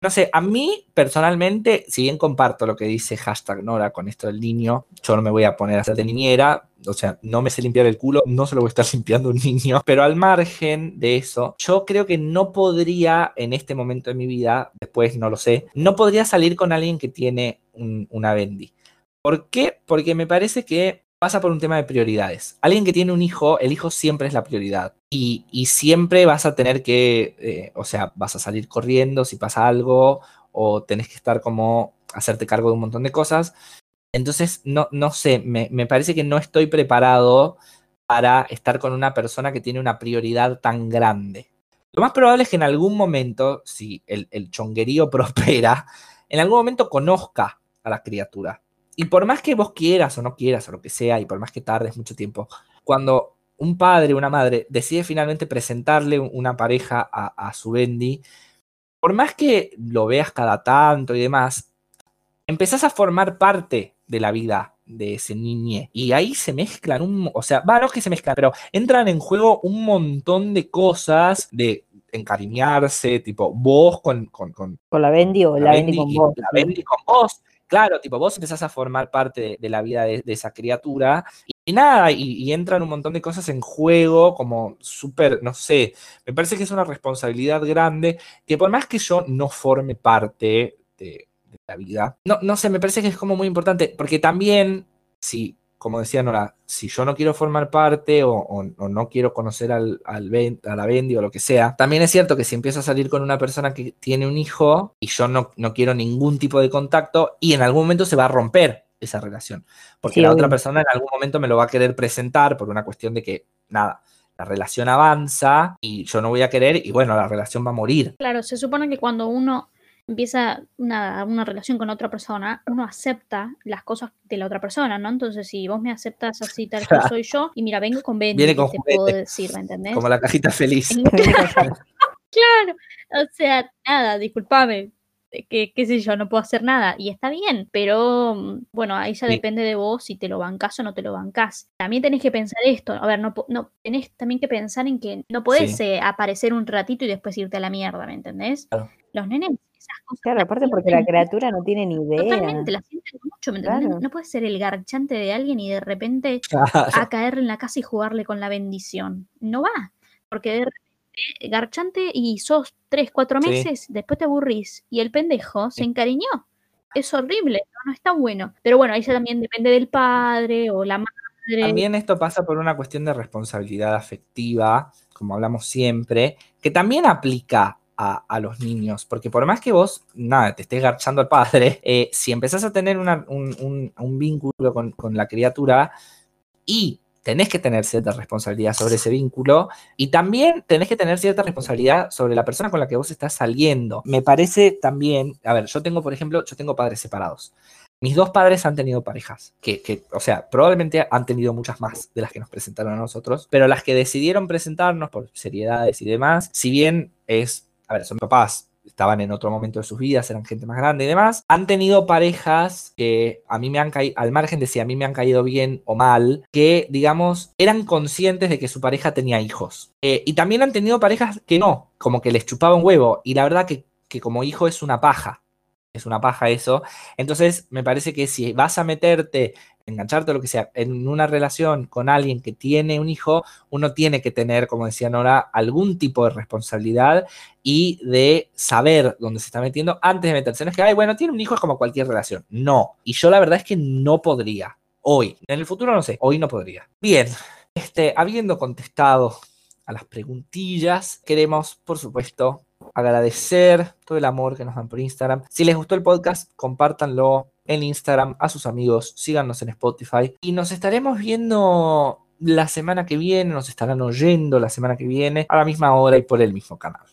no sé, a mí personalmente, si bien comparto lo que dice hashtag Nora con esto del niño, yo no me voy a poner a ser de niñera, o sea, no me sé limpiar el culo, no se lo voy a estar limpiando un niño, pero al margen de eso, yo creo que no podría en este momento de mi vida, después no lo sé, no podría salir con alguien que tiene un- una bendy. ¿Por qué? Porque me parece que pasa por un tema de prioridades. Alguien que tiene un hijo, el hijo siempre es la prioridad. Y, siempre vas a tener que, eh, o sea, vas a salir corriendo si pasa algo, o tenés que estar como hacerte cargo de un montón de cosas. Entonces, no, no sé, me, me parece que no estoy preparado para estar con una persona que tiene una prioridad tan grande. Lo más probable es que en algún momento, si el, el chonguerío prospera, en algún momento conozca a la criatura. Y por más que vos quieras o no quieras o lo que sea, y por más que tardes mucho tiempo, cuando un padre o una madre decide finalmente presentarle una pareja a, a su Bendy, por más que lo veas cada tanto y demás, empezás a formar parte de la vida de ese niñe. Y ahí se mezclan un, o sea, va, no es que se mezclan, pero entran en juego un montón de cosas de encariñarse, tipo vos con, con, con Con la Bendy o la, Bendy, con vos. la Bendy con vos. Claro, tipo, vos empezás a formar parte de, la vida de, esa criatura y, nada, y, entran un montón de cosas en juego, como súper, no sé, me parece que es una responsabilidad grande que por más que yo no forme parte de, de la vida, no, no sé, me parece que es como muy importante, porque también, si como decía Nora, si yo no quiero formar parte o, o- o no quiero conocer al, al Ben- a la Bendy o lo que sea, también es cierto que si empiezo a salir con una persona que tiene un hijo y yo no, no quiero ningún tipo de contacto y en algún momento se va a romper esa relación, porque Sí, la otra persona en algún momento me lo va a querer presentar por una cuestión de que, nada, la relación avanza y yo no voy a querer y bueno, la relación va a morir. Claro, se supone que cuando uno empieza una, una relación con otra persona, uno acepta las cosas de la otra persona, ¿no? Entonces, si vos me aceptas así tal cual soy yo, y mira, vengo con Bendy, Viene con te juguete. puedo decir, ¿me entendés? Como la cajita feliz. Claro, o sea, nada, discúlpame, que qué sé yo, no puedo hacer nada y está bien, pero bueno, ahí ya Sí. depende de vos si te lo bancás o no te lo bancás. También tenés que pensar esto, a ver, no, no tenés también que pensar en que no podés Sí. eh, aparecer un ratito y después irte a la mierda, ¿me entendés? Claro. Los nenes esas cosas Claro, aparte porque la criatura no tiene ni idea. Totalmente, la sienten mucho. Claro. No puedes ser el garchante de alguien y de repente Claro. a caer en la casa y jugarle con la bendición. No va, porque de repente garchante y sos tres, cuatro Sí. meses, después te aburrís y el pendejo se encariñó. Es horrible, no, no está bueno. Pero bueno, ahí ya también depende del padre o la madre. También esto pasa por una cuestión de responsabilidad afectiva, como hablamos siempre, que también aplica a, a los niños, porque por más que vos, nada, te estés garchando al padre, eh, si empezás a tener una- un, un- un vínculo con, con la criatura y tenés que tener cierta responsabilidad sobre ese vínculo y también tenés que tener cierta responsabilidad sobre la persona con la que vos estás saliendo. Me parece también, a ver, yo tengo, por ejemplo, yo tengo padres separados. Mis dos padres han tenido parejas, que, que, o sea, probablemente han tenido muchas más de las que nos presentaron a nosotros, pero las que decidieron presentarnos por seriedades y demás, si bien es, a ver, son papás, estaban en otro momento de sus vidas, eran gente más grande y demás, han tenido parejas que a mí me han caído, al margen de si a mí me han caído bien o mal, que, digamos, eran conscientes de que su pareja tenía hijos. Eh, y también han tenido parejas que no, como que les chupaba un huevo, y la verdad que, que como hijo es una paja. Es una paja eso. Entonces, me parece que si vas a meterte, engancharte o lo que sea, en una relación con alguien que tiene un hijo, uno tiene que tener, como decía Nora, algún tipo de responsabilidad y de saber dónde se está metiendo antes de meterse. No es que, ay, bueno, tiene un hijo, es como cualquier relación. No. Y yo la verdad es que no podría. Hoy. En el futuro no sé. Hoy no podría. Bien. Este, habiendo contestado a las preguntillas, queremos, por supuesto, agradecer todo el amor que nos dan por Instagram. Si les gustó el podcast, compártanlo en Instagram a sus amigos, síganos en Spotify y nos estaremos viendo la semana que viene, nos estarán oyendo la semana que viene a la misma hora y por el mismo canal.